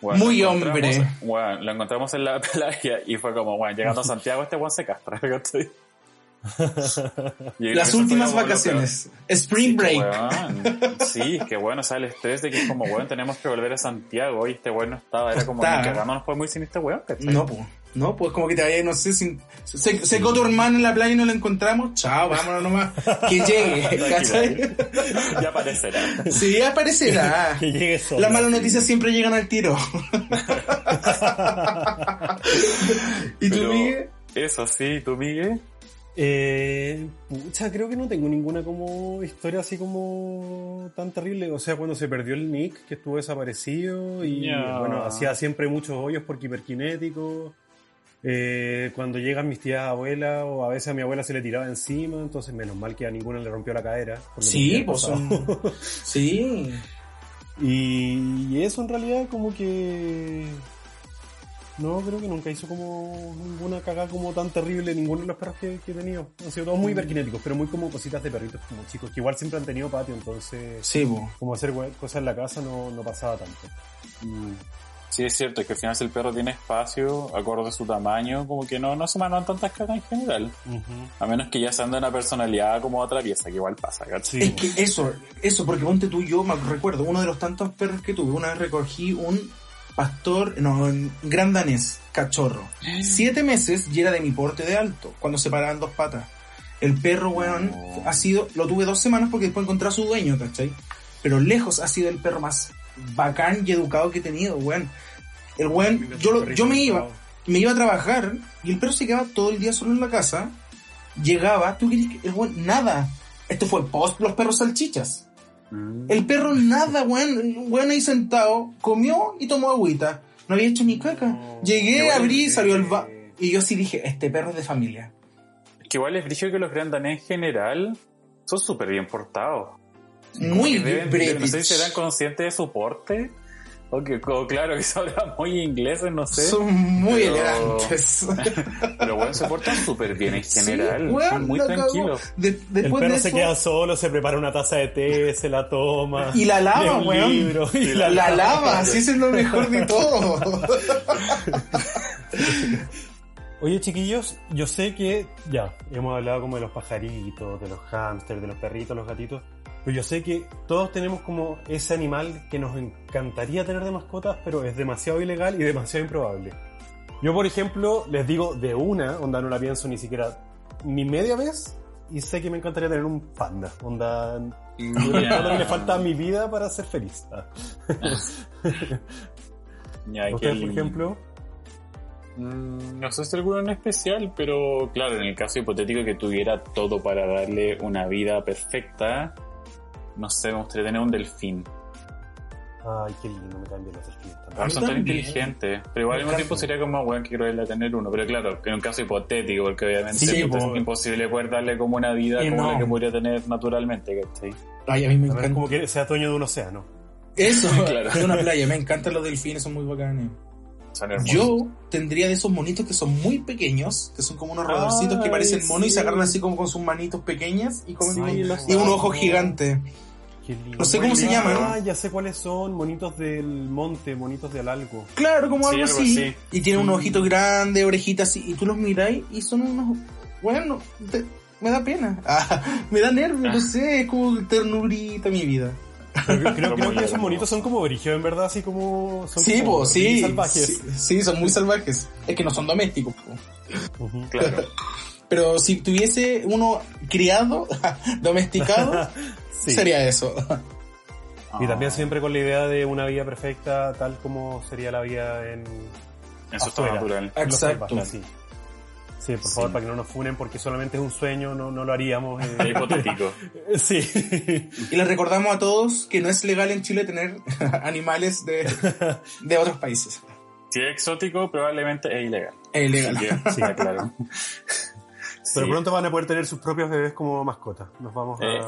Bueno, Muy hombre. Bueno, lo encontramos en la playa y fue como, bueno, llegando a Santiago este weón se castra, ¿cachai? Las últimas vacaciones. Spring Sí, break. Sí, que bueno, o sea, el estrés de que es como, weón, tenemos que volver a Santiago y este weón no estaba, era como, Está. ni cagando nos fue muy sin este weón, ¿cachai? No, pues. No, pues como que te vayas, no sé, sin, se, secó tu hermano en la playa y no lo encontramos. Chao, vámonos nomás. Que llegue, ¿cachai? ya aparecerá. Sí, aparecerá. Que llegue sola. Las malas noticias siempre llegan al tiro. ¿Y tú, Pero Miguel? Eso sí, tú, Miguel. Eh, pucha, creo que no tengo ninguna como historia así como tan terrible. O sea, cuando se perdió el Nick, que estuvo desaparecido y bueno, hacía siempre muchos hoyos porque hiperkinético. Eh, cuando llegan mis tías abuelas o a veces a mi abuela se le tiraba encima, entonces menos mal que a ninguna le rompió la cadera. Sí, pues son... Sí. Y, y eso en realidad como que... No, creo que nunca hizo como ninguna cagada como tan terrible ninguno de los perros que, que he tenido. Han sido todos muy hiperkinéticos, pero muy como cositas de perritos como chicos, que igual siempre han tenido patio, entonces Sí, como hacer cosas en la casa no, no pasaba tanto. Mm. Sí, es cierto, es que al final si el perro tiene espacio, acorde a su tamaño, como que no, no se mandan tantas cagas en general. A menos que ya sean de una personalidad como otra pieza, que igual pasa, ¿cachai? Es que eso, eso, porque ponte tú, yo me recuerdo, uno de los tantos perros que tuve, una vez recogí un pastor, no, gran danés, cachorro. Siete meses y era de mi porte de alto, cuando se paraban dos patas. El perro, weón, ha sido, lo tuve dos semanas porque después encontré a su dueño, ¿cachai? Pero lejos ha sido el perro más bacán y educado que he tenido, weón. El weón, yo, lo- yo me iba, me iba a trabajar y el perro se quedaba todo el día solo en la casa. Llegaba, tú querías que el weón, nada. Esto fue post los perros salchichas. Mm. El perro nada, weón. Weón ahí sentado, comió y tomó agüita. No había hecho ni caca. No. Llegué, abrí, salió el va... Y yo sí dije, este perro es de familia. Es que igual es brillo que los grandanés en general son súper bien portados. Muy Que deben-. No sé si serán conscientes de su porte. O que, o claro, que sabrán muy ingleses, no sé. Son muy Pero- elegantes. Pero bueno, se portan súper bien en general. Sí, son muy tranquilos. De- El después perro de se eso, queda solo, se prepara una taza de té, se la toma. Y la lava, weón. libro, y la la lava, así es lo mejor de todo. Oye, chiquillos, yo sé que ya hemos hablado como de los pajaritos, de los hámsters, de los perritos, los gatitos, pero yo sé que todos tenemos como ese animal que nos encantaría tener de mascotas, pero es demasiado ilegal y demasiado improbable. Yo, por ejemplo, les digo de una, onda no la pienso ni siquiera ni media vez, y sé que me encantaría tener un panda, onda que le falta a mi vida para ser feliz. Ah. Que Ustedes, por ejemplo, Mm, No sé si alguno en especial, pero claro, en el caso hipotético que tuviera todo para darle una vida perfecta, no sé, me gustaría tener un delfín. ay, qué lindo, me cambian los delfines también. Mí son tan inteligentes, pero igual al mismo tiempo sería como, weón, que a tener uno. Pero claro, en un caso hipotético, porque obviamente Sí, po. es imposible poder darle como una vida como no. la que podría tener naturalmente, ¿cachai? Ay, a mí me A ver, encanta. como que sea dueño de un océano. Eso, Claro. de una playa. Me encantan los delfines, son muy bacanes. Son hermosos. Yo tendría de esos monitos que son muy pequeños, que son como unos roedorcitos que parecen monos y se agarran así como con sus manitos pequeñas y, comen Sí, un- los y un ojo gigante. No sé cómo se llaman. Ah, ya sé cuáles son, monitos del monte, monitos del algo. Claro, como algo, así. Y tienen un ojito grande, orejitas así, y tú los miráis y son unos... Bueno, me da pena. Ah, me da nervio, no sé, es como ternurita mi vida. Creo, que esos monitos son como origen, en verdad, así como... Son sí, pues, sí, salvajes. Sí, son muy salvajes. Es que no son domésticos. claro. Pero si tuviese uno criado, domesticado, sería eso. Y también siempre con la idea de una vida perfecta, tal como sería la vida en, en su estado natural. Exacto. Sí, por favor, para que no nos funen, porque solamente es un sueño, no, no lo haríamos. Eh. hipotético. sí. Y les recordamos a todos que no es legal en Chile tener animales de, de otros países. Si es exótico, probablemente es ilegal. Es ilegal. Sí, claro. Pero pronto van a poder tener sus propios bebés como mascota. Nos vamos a. Eh.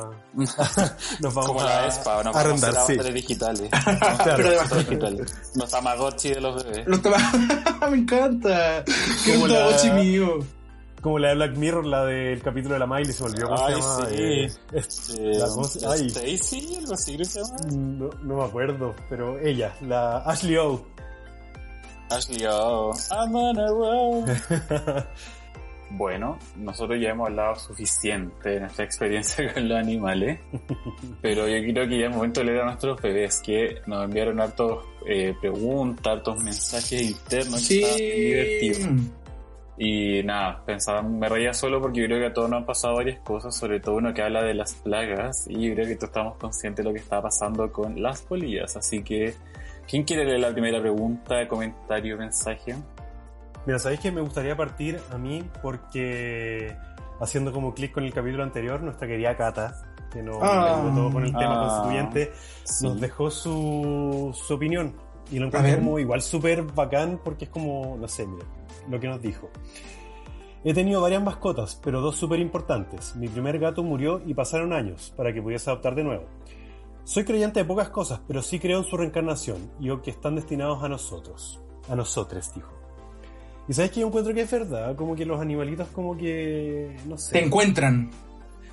nos vamos como a, la Espa, nos vamos a sí. digitales. claro, Pero de digitales. Los Tamagotchi de los bebés. Los Tamagotchi. Me encanta. Como la... Tamagotchi mío. Como la de Black Mirror, la del capítulo de la Miley, se volvió cómo se llama. Sí. Eh, eh, la cosa, ay. Stacy, algo así, se llama? No, no me acuerdo, pero ella, la Ashley O. Ashley O. I'm on a roll. Bueno, nosotros ya hemos hablado suficiente de nuestra experiencia con los animales, pero yo creo que ya es momento de leer a nuestros bebés que nos enviaron hartos eh, preguntas, hartos mensajes internos sí. divertidos. Y nada, pensaba, me reía solo porque yo creo que a todos nos han pasado varias cosas, sobre todo uno que habla de las plagas, y yo creo que todos estamos conscientes de lo que está pasando con las polillas. Así que, ¿quién quiere leer la primera pregunta, comentario, mensaje? Mira, ¿sabéis que me gustaría partir a mí porque haciendo como clic con el capítulo anterior, nuestra querida Cata, que nos ah, todo con el tema ah, constituyente, nos dejó su, su opinión. Y lo encontré como igual súper bacán porque es como, no sé, mira, lo que nos dijo. He tenido varias mascotas, pero dos súper importantes. Mi primer gato murió y pasaron años para que pudiese adoptar de nuevo. Soy creyente de pocas cosas, pero sí creo en su reencarnación y o que están destinados a nosotros. A nosotros, dijo. Y sabes que yo encuentro que es verdad, como que los animalitos como que, no sé. Te encuentran.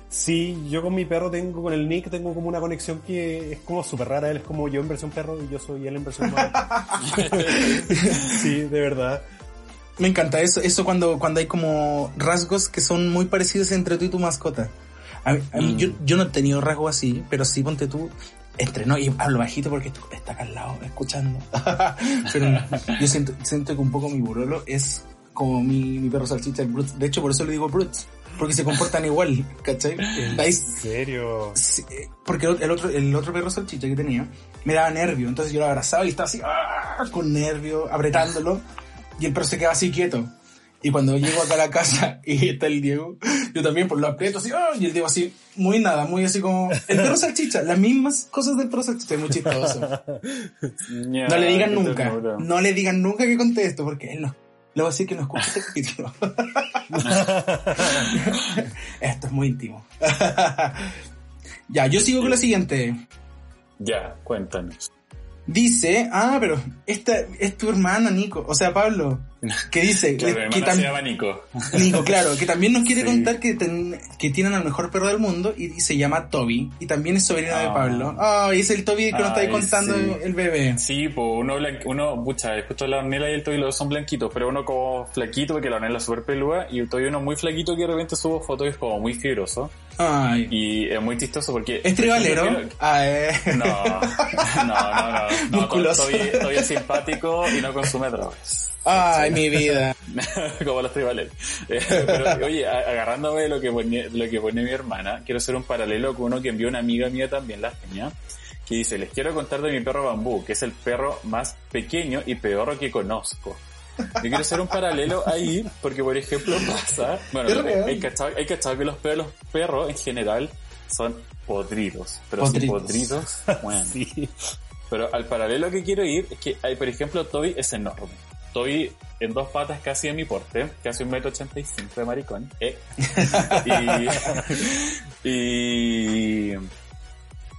Sí, yo con mi perro tengo, con el Nick tengo como una conexión que es como súper rara. Él es como yo en versión perro y yo soy él en versión humano. sí, de verdad. Me encanta eso, eso cuando, cuando hay como rasgos que son muy parecidos entre tú y tu mascota. A mí, mm. yo, yo no he tenido rasgos así, pero sí ponte tú, entrenó y hablo bajito porque está acá al lado escuchando. Pero yo siento, siento que un poco mi burolo es como mi, mi perro salchicha, el Brutes. De hecho, por eso le digo Brutes. Porque se comportan igual, ¿cachai? ¿En serio? Eh, porque el otro, el otro perro salchicha que tenía me daba nervio. Entonces yo lo abrazaba y estaba así, ¡ah! con nervio, apretándolo. Y el perro se quedaba así quieto. Y cuando llego acá a la casa y está el Diego, yo también por lo aprieto así, ¡ah! y el Diego así, muy nada, muy así como, el perro salchicha, las mismas cosas del perro salchicha, es muy chistoso. no le digan nunca, no le digan nunca que contesto, porque él no. Le voy a decir que no escucha este capítulo. Esto es muy íntimo. ya, yo sigo con la siguiente. Ya, cuéntanos. Dice, ah, pero esta es tu hermana, Nico, o sea, Pablo que dice que, se llama Nico. Nico, claro, que también nos quiere contar que, que tienen al mejor perro del mundo y, se llama Toby y también es sobrino de ah. Pablo. Ah, y es el Toby que nos está ahí contando el bebé. Sí, pues uno, uno, pucha, justo la Ornella y el Toby los son blanquitos, pero uno como flaquito porque la Ornella es súper peluda y el Toby uno muy flaquito que de repente subo fotos y es como muy fibroso. Ay. Y es muy chistoso porque... ¿Es tribalero? Ah, eh. No, no, no, no. no Toby, Toby es simpático y no consume drogas. Ay, mi vida. Como los tribales. Eh, pero, oye, agarrándome de lo que, pone, lo que pone mi hermana, quiero hacer un paralelo con uno que envió una amiga mía también, la peña, que dice, les quiero contar de mi perro bambú, que es el perro más pequeño y peor que conozco. Yo quiero hacer un paralelo ahí, porque por ejemplo pasa, bueno, hay cachado, hay cachado que los perros, los perros en general son podridos, pero si podridos, bueno. Sí. Pero al paralelo que quiero ir es que hay, por ejemplo, Toby es enorme estoy en dos patas casi en mi porte, casi un metro ochenta y cinco de maricón. Eh. y,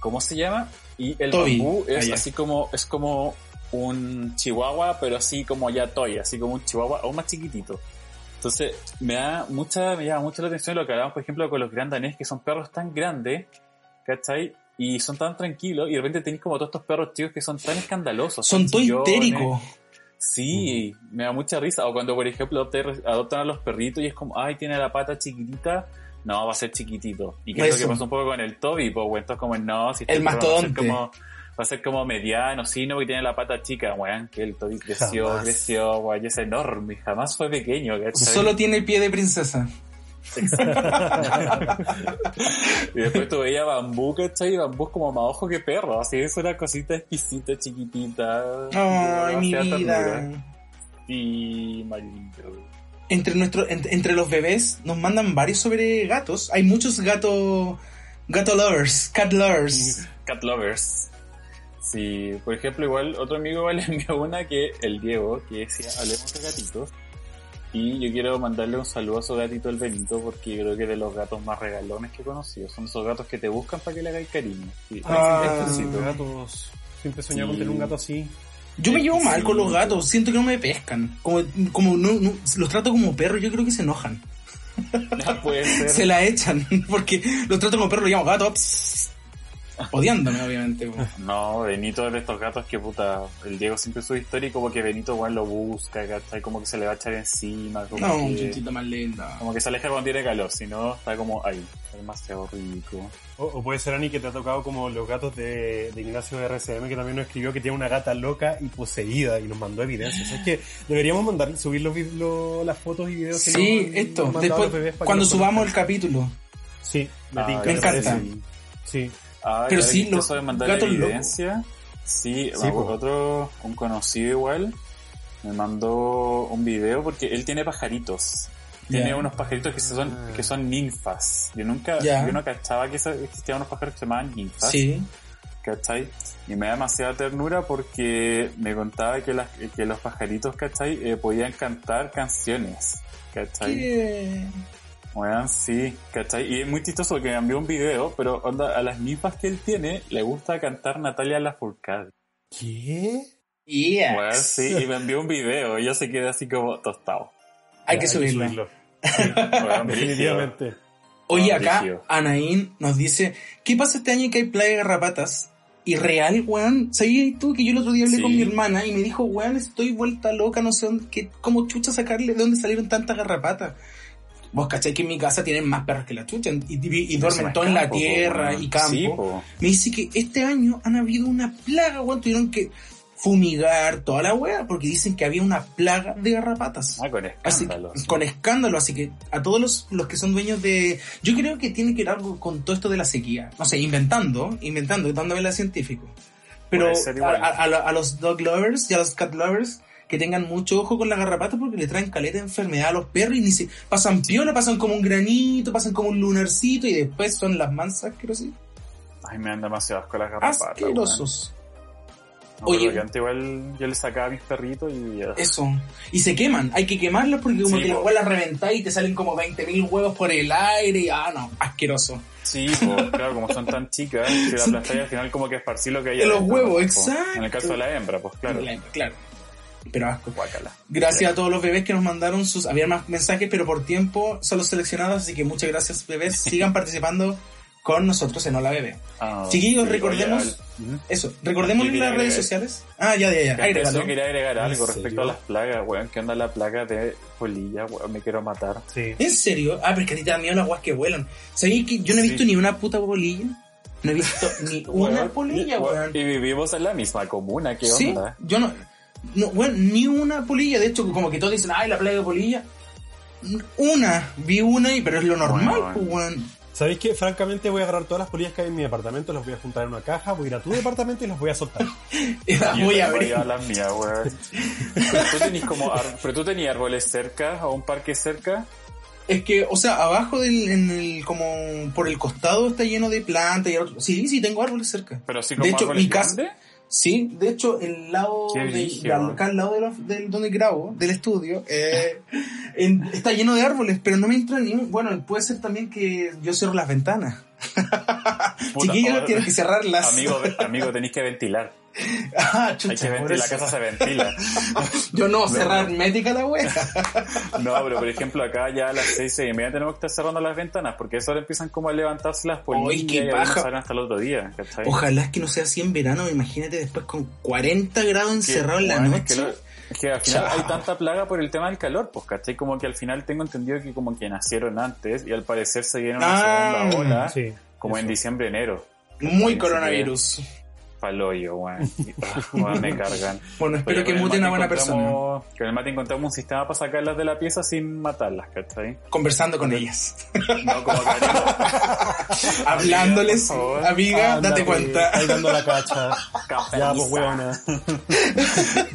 ¿cómo se llama? Y el bambú es así como, es como un chihuahua, pero así como ya toy, así como un chihuahua aún más chiquitito. Entonces, me da mucha, me llama mucho la atención lo que hablamos, por ejemplo, con los grandanés, que son perros tan grandes, ¿cachai? y son tan tranquilos y de repente tenés como todos estos perros chicos que son tan escandalosos. Son todo histéricos. Sí, me da mucha risa. O cuando, por ejemplo, adoptan adoptan a los perritos y es como, ay, tiene la pata chiquitita. No, va a ser chiquitito. Y que es lo que pasó un poco con el Toby, pues, güey. Entonces, como, no, si El este mastodonte. como Va a ser como mediano, sí, no, porque tiene la pata chica, weón. Que el Toby creció, Jamás. creció, weón. Es enorme. Jamás fue pequeño, ¿cachai? Solo tiene el pie de princesa. Y después tú veías bambú, ¿cachai? Y bambú es como más ojo que perro. Así es una cosita exquisita, chiquitita. Ay, mi vida. Y Marito. Entre, nuestro, en- entre los bebés nos mandan varios sobre gatos. Hay muchos gato, gato lovers, cat lovers. Cat lovers. Sí, por ejemplo, igual otro amigo igual le envió una que el Diego, que decía, hablemos de gatitos. Y yo quiero mandarle un saludo a su gatito el Benito, porque yo creo que es de los gatos más regalones que he conocido. Son esos gatos que te buscan para que le hagáis cariño. Sí, Ah, gatos. Siempre he soñado con tener un gato así. Yo me llevo mal con los gatos, siento que no me pescan. Como, como no, no- los trato como perros, yo creo que se enojan. Puede ser. Se la echan, porque los trato como perros, los llamo gato. pss, odiándome, obviamente. No, Benito es de estos gatos que puta, el Diego siempre sube historia y como que Benito igual lo busca, ¿cachai? Como que se le va a echar encima, como No, que, chichita más linda. como que se aleja cuando tiene calor, si no está como ahí, es demasiado rico. O, o puede ser, Ani, que te ha tocado como los gatos de, de Ignacio de RCM, que también nos escribió que tiene una gata loca y poseída y nos mandó evidencias. Es que deberíamos mandar, subir los, lo- las fotos y videos que Sí, nos esto, mandado después, los bebés para que cuando subamos el capítulo. Sí, me, Ah, tinca, me encanta. Sí. Ah, Pero sí, los eso de mandar gatos evidencia. Sí, Sí, otro, un conocido igual, me mandó un video porque él tiene pajaritos. Tiene unos pajaritos que son, Ah. que son ninfas. Yo nunca, yo no cachaba que existían unos pájaros que se llamaban ninfas. Sí. ¿cachai? Y me da demasiada ternura porque me contaba que, las, que los pajaritos, ¿cachai? Eh, podían cantar canciones, ¿cachai? ¿Qué? Weón, sí, ¿cachai? Y es muy chistoso porque me envió un video, pero onda, a las ninfas que él tiene le gusta cantar Natalia Lafourcade. ¿Qué? Yes. Weón, sí, y me envió un video y yo se quedé así como tostado. Hay Ya, que subirlo. Weón, brígido. Definitivamente. Oye, acá. Anaín nos dice, ¿qué pasa este año que hay plaga de garrapatas? Y real, weón, ¿sabías tú que yo el otro día hablé Sí. con mi hermana y me dijo, weón, estoy vuelta loca, no sé dónde, qué, cómo chucha sacarle, de dónde salieron tantas garrapatas? Vos cachai que en mi casa tienen más perros que la chucha y, y- y duermen todo en la po, tierra y campo. Sí, me dice que este año han habido una plaga, weón, tuvieron que fumigar toda la wea porque dicen que había una plaga de garrapatas. Ah, con Así, escándalos. con escándalo, así que a todos los, los que son dueños de... Yo creo que tiene que ver algo con todo esto de la sequía. No sé, inventando, inventando, dándole a científico. Pero a, a- a a los dog lovers y a los cat lovers que tengan mucho ojo con la garrapata porque le traen caleta de enfermedad a los perros y ni se pasan piola, pasan como un granito, pasan como un lunarcito y después son las mansas asquerosas. Ay, me dan demasiado asco las garrapatas. Asquerosos. Oye. que antes igual yo le sacaba a mis perritos y... ah, Eso. Y se queman. Hay que quemarlos porque como Sí, que las po. reventáis y te salen como 20.000 huevos por el aire y ah, no, asqueroso. Sí, pues, claro, como son tan chicas, si la aplastáis al final como que esparcí lo que hay De los huevos. Po. exacto. En el caso de la hembra, pues claro. Claro. Pero asco. Guácala. Gracias a todos los bebés que nos mandaron sus... Había más mensajes, pero por tiempo son los seleccionados, así que muchas gracias bebés. Sigan participando con nosotros en Hola Bebé. Ah, Chiquillos, sí, recordemos... oye, Eso, recordemos en las redes sociales. Ah, ya, ya, ya. Agrégalo. yo quería agregar algo ¿En respecto serio? a las plagas, weón. ¿Qué onda la plaga de polilla, weón? Me quiero matar. Sí. ¿En serio? Ah, pero es que a ti te da miedo las guas que vuelan. ¿Sabías que yo no he Sí. visto ni una puta polilla? No he visto ni una polilla, weón. Y vivimos en la misma comuna, ¿qué Sí, onda? yo no, no, bueno, ni una polilla, de hecho, como que todos dicen, ay, la plaga de polilla. Una, vi una, y pero es lo normal, Bueno. pues, weón. ¿Sabéis que Francamente voy a agarrar todas las polillas que hay en mi departamento, las voy a juntar en una caja, voy a ir a tu departamento y las voy a soltar. Las voy a abrir. ya las mías, weón. Pero tú tenés como, ar- pero tú tenías árboles cerca, o un parque cerca. Es que, o sea, abajo del, en el, como por el costado está lleno de plantas y otro. Sí, sí, tengo árboles cerca. Pero así como De hecho, árboles mi casa-. Sí, de hecho, el lado de, de acá al lado de los- del donde grabo, del estudio, eh, en- está lleno de árboles, pero no me entra ni un, bueno, puede ser también que yo cierro las ventanas. Chiquillos, tienes que cerrarlas. Amigo, amigo, tenéis que ventilar. Ah, Hay que ventilar, la casa se ventila. Yo no, cerrar hermética la wea. No, pero por ejemplo acá ya a las seis y media tenemos que estar cerrando las ventanas porque eso ahora empiezan como a levantarse las polillas y salen hasta el otro día, ¿cachai? Ojalá es que no sea así en verano, imagínate después con 40 grados encerrado en la noche. Es que, lo- es que al final Chao. hay tanta plaga por el tema del calor, pues, ¿cachai? Como que al final tengo entendido que como que nacieron antes y al parecer se viene una Ah, segunda ola Sí. como en diciembre, enero. Muy coronavirus. Paloyo, weón. Y, weón, me cargan. Bueno, espero Oye, que mute una buena persona. Con el mate encontramos un sistema para sacarlas de la pieza sin matarlas, ¿cachai? Conversando con ellas. No como que Hablándoles, por favor. amiga, Ándate, date cuenta. Ahí dando la cacha. Ya, pues, weona.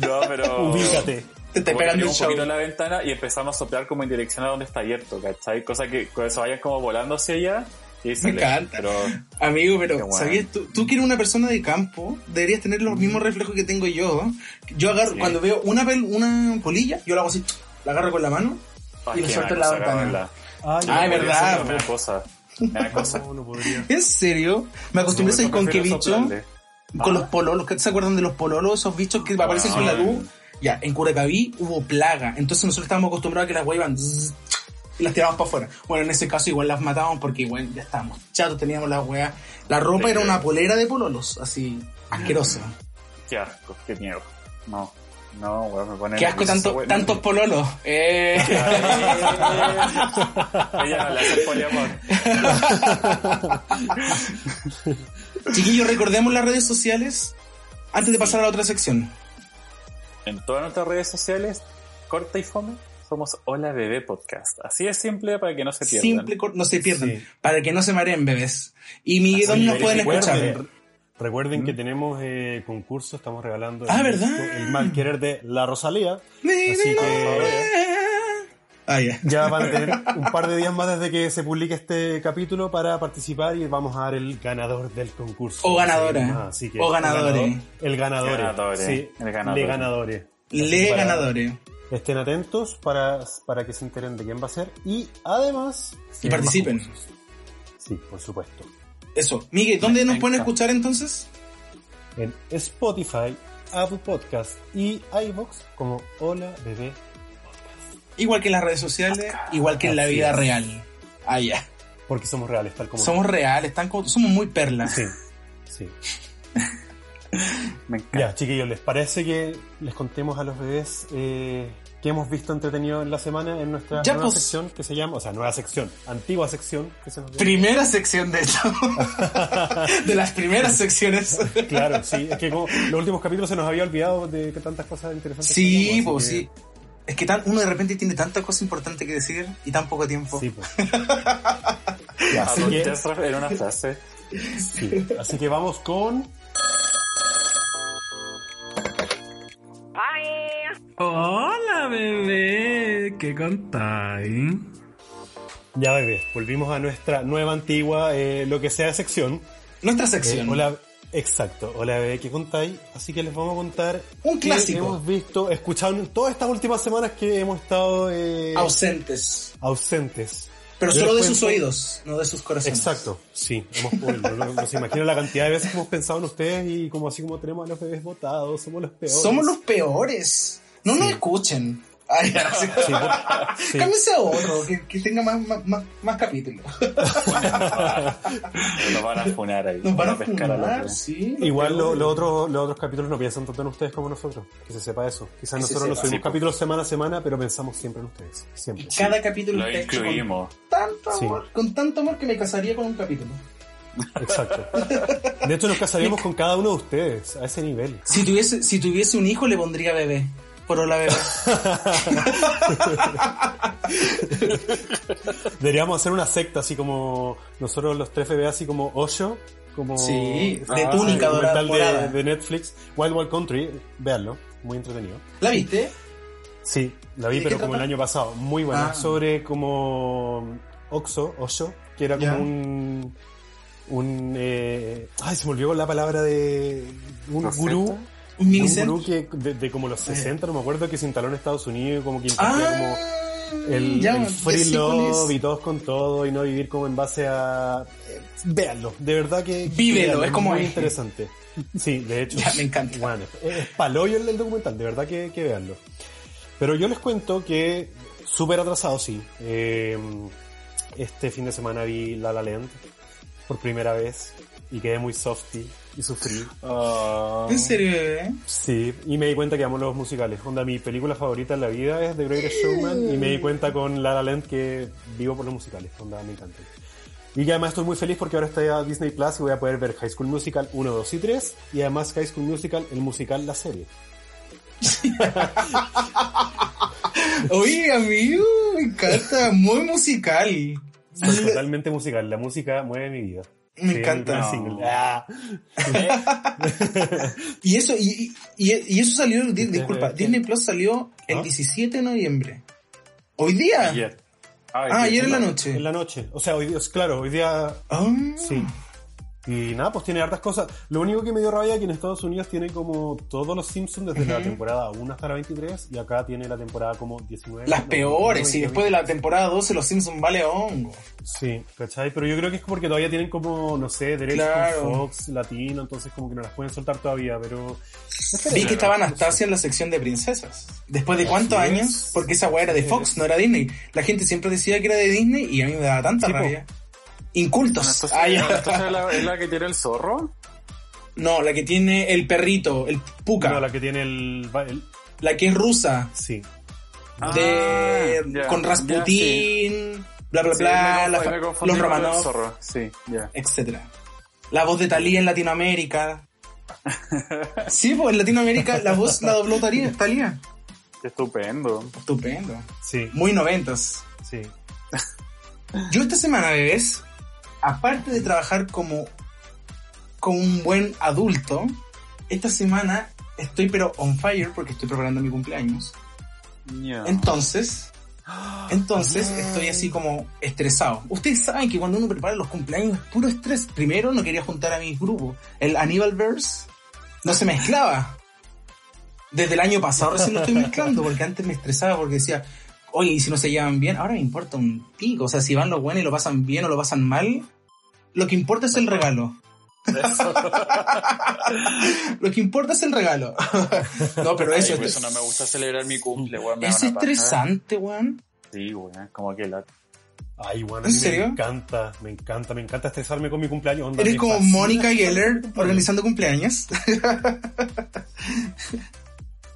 No, pero... Ubícate. Te que el un show. poquito la ventana y empezamos a soplar como en dirección a donde está abierto, ¿cachai? Cosa que cuando se vayan como volando hacia allá le- encanta. Pero Amigo, pero bueno. ¿sabías tú, tú que eres una persona de campo, deberías tener los mismos reflejos que tengo yo. Yo agarro, Sí. cuando veo una pel- una polilla, yo la hago así, la agarro con la mano ay, y la qué suelto en me la ventana. Ay, Ah, verdad. Me da cosa. Me da cosa. No, no podría. ¿En serio? Me acostumbré a No, ir con qué bicho, soplarle. con Ah. los pololos, ¿qué se acuerdan de los pololos? Esos bichos que aparecen con la luz. Ya, en Curacaví hubo plaga, entonces nosotros estábamos acostumbrados a que las zzz, y las tirábamos para afuera. Bueno, en ese caso igual las matábamos porque igual ya estábamos chatos, teníamos las weas. La ropa Sí. era una polera de pololos, así, asquerosa. Qué asco, qué miedo. No, no, weón, me pone Qué asco tanto, tantos pololos. Eh. Ella no le hace poliamor. Chiquillos, recordemos las redes sociales antes de pasar a la otra sección. En todas nuestras redes sociales, corta y fome, somos Hola Bebé Podcast. Así es simple para que no se pierdan. Simple, no se pierdan, Sí. para que no se mareen bebés. Y Miguel, ¿dónde nos pueden escuchar? recuerden, recuerden que tenemos eh, concurso, estamos regalando Ah, el, ¿verdad? El mal querer de La Rosalía. Así que- Ah, ya. Ya van a tener un par de días más desde que se publique este capítulo para participar y vamos a dar el ganador del concurso. O ganadora. Sí, así que- O ganadores. El ganador. Ganadores. Sí, El ganador. Le ganadores. Le ganadores. Estén atentos para, para que se enteren de quién va a ser y además... Y participen. Sí, por supuesto. Eso. Miguel, ¿dónde nos pueden escuchar entonces? En Spotify, Apple Podcast y iVoox como Hola Bebé Igual que en las redes sociales, igual que en la vida es. real. Ah, ya. porque somos reales, tal como... Somos reales, tan como, somos muy perlas. Sí, sí. Me encanta. Ya, chiquillos, ¿les parece que les contemos a los bebés eh, qué hemos visto entretenido en la semana en nuestra Ya, nueva pues. sección que se llama, o sea, nueva sección, antigua sección que se nos dio? Primera sección, de hecho. de las primeras secciones. Claro, sí, es que como los últimos capítulos se nos había olvidado de que tantas cosas interesantes. Sí, teníamos, pues así sí. Es que tan, uno de repente tiene tanta cosa importante que decir y tan poco tiempo. que- Sí, pues. Ya, así, que, en una frase. sí, así que vamos con... Hola, bebé. ¿Qué contáis? Ya, bebés, volvimos a nuestra nueva, antigua, eh, lo que sea sección. Nuestra Eh, sección. hola, exacto. Hola, bebé, ¿qué contáis? Así que les vamos a contar Un qué clásico. hemos visto, escuchado en todas estas últimas semanas que hemos estado eh, Ausentes. ausentes. Pero Yo solo de sus oídos, no de sus corazones. Exacto, sí. Hemos, no, no- se la cantidad de veces que hemos pensado en ustedes y como así como tenemos a los bebés votados, somos los peores. Somos los peores. No nos escuchen. Ay, sí. Sí. Cámbiense a otro, que, que tenga más, más, más, más capítulos. Nos van a funar ahí. Nos van a pescar a los sí. los Igual lo- los otros los otros capítulos no piensan tanto en ustedes como nosotros. Que se sepa eso. Quizás Que nosotros no subimos Sí, po. capítulos semana a semana, pero pensamos siempre en ustedes. Siempre. Cada capítulo Lo hecho con incluimos. tanto Sí. amor, con tanto amor que me casaría con un capítulo. Exacto. De hecho, nos casaríamos con cada uno de ustedes a ese nivel. Si tuviese, si tuviese un hijo, le pondría bebé. Por hola bebé. Deberíamos hacer una secta así como nosotros los tres bebés, así como Osho. Como Sí, de Ah, túnica de, de Netflix, Wild Wild Country, véanlo, muy entretenido. ¿La viste? Sí, la vi, ¿De pero como el año pasado. Muy buena. Ah. Sobre como Oxo, Osho, que era como un. Un. Eh, ay, se me olvidó la palabra de. Un gurú. Un minicentro. que de, de como los 60, no me acuerdo, que se instaló en Estados Unidos y como que Ah, como el, el free love y todos con todo y no vivir como en base a... Eh, véanlo, de verdad que... Vívelo, es como muy interesante. Sí, de hecho. Ya, me encanta. Bueno, es paloyo el, el documental, de verdad que, que veanlo. Pero yo les cuento que, súper atrasado, sí. Eh, este fin de semana vi La La Land por primera vez y quedé muy softy y sufrí. Uh, ¿En serio, bebé? Sí, y me di cuenta que amo los musicales. Onda, mi película favorita en la vida es The Greatest Showman y me di cuenta con La La Land que vivo por los musicales. Onda, me encanta. Y que además estoy muy feliz porque ahora estoy a Disney Plus y voy a poder ver High School Musical 1, 2 y 3 y además High School Musical, el musical, la serie. Oye, amigo, me encanta, muy musical. totalmente musical, la música mueve mi vida. Me encanta. Ah. y eso, y, y, eso salió, disculpa, Disney Plus salió el 17 de noviembre. Hoy día. Ayer. Ah, ayer en la noche. En la noche. O sea, hoy día, claro, hoy día. Ah. Sí. Y nada, pues tiene hartas cosas. Lo único que me dio rabia es que en Estados Unidos tiene como todos los Simpsons desde la temporada 1 hasta la 23 y acá tiene la temporada como 19. Las peores, y después de la temporada 12 los Simpsons vale hongo. Sí, ¿cachai? Pero yo creo que es porque todavía tienen como, no sé, derechos con Fox latino, entonces como que no las pueden soltar todavía, pero... Vi que estaba Anastasia en la sección de princesas. ¿Después de cuántos años? Porque esa weá era de Fox, no era Disney. La gente siempre decía que era de Disney y a mí me daba tanta rabia. Incultos. Ah, ¿es, la, que tiene el zorro? No, la que tiene el perrito, el puka. No, la que tiene el... La que es rusa. Sí. De... Ah, con Rasputín, bla bla bla, los Romanov, sí, etcétera. La voz de Talía en Latinoamérica. sí, pues en Latinoamérica la voz la dobló Talía. Talía. Estupendo. Estupendo. Sí. Muy noventas. Sí. Yo esta semana, bebés, aparte de trabajar como, como un buen adulto, esta semana estoy pero on fire porque estoy preparando mi cumpleaños. Entonces, entonces estoy así como estresado. Ustedes saben que cuando uno prepara los cumpleaños es puro estrés. Primero no quería juntar a mis grupos. El Verse no se mezclaba. Desde el año pasado recién lo estoy mezclando porque antes me estresaba porque decía, oye, y si no se llevan bien, ahora me importa un pico. O sea, si van los buenos y lo pasan bien o lo pasan mal, lo que importa es el regalo. lo que importa es el regalo. no, pero eso. Ay, eso no me gusta celebrar mi cumple, weón. Es estresante, weón. Sí, weón, como que la. Ay, weón, ¿En serio? me encanta, me encanta, me encanta estresarme con mi cumpleaños. Eres como Mónica Geller organizando cumpleaños.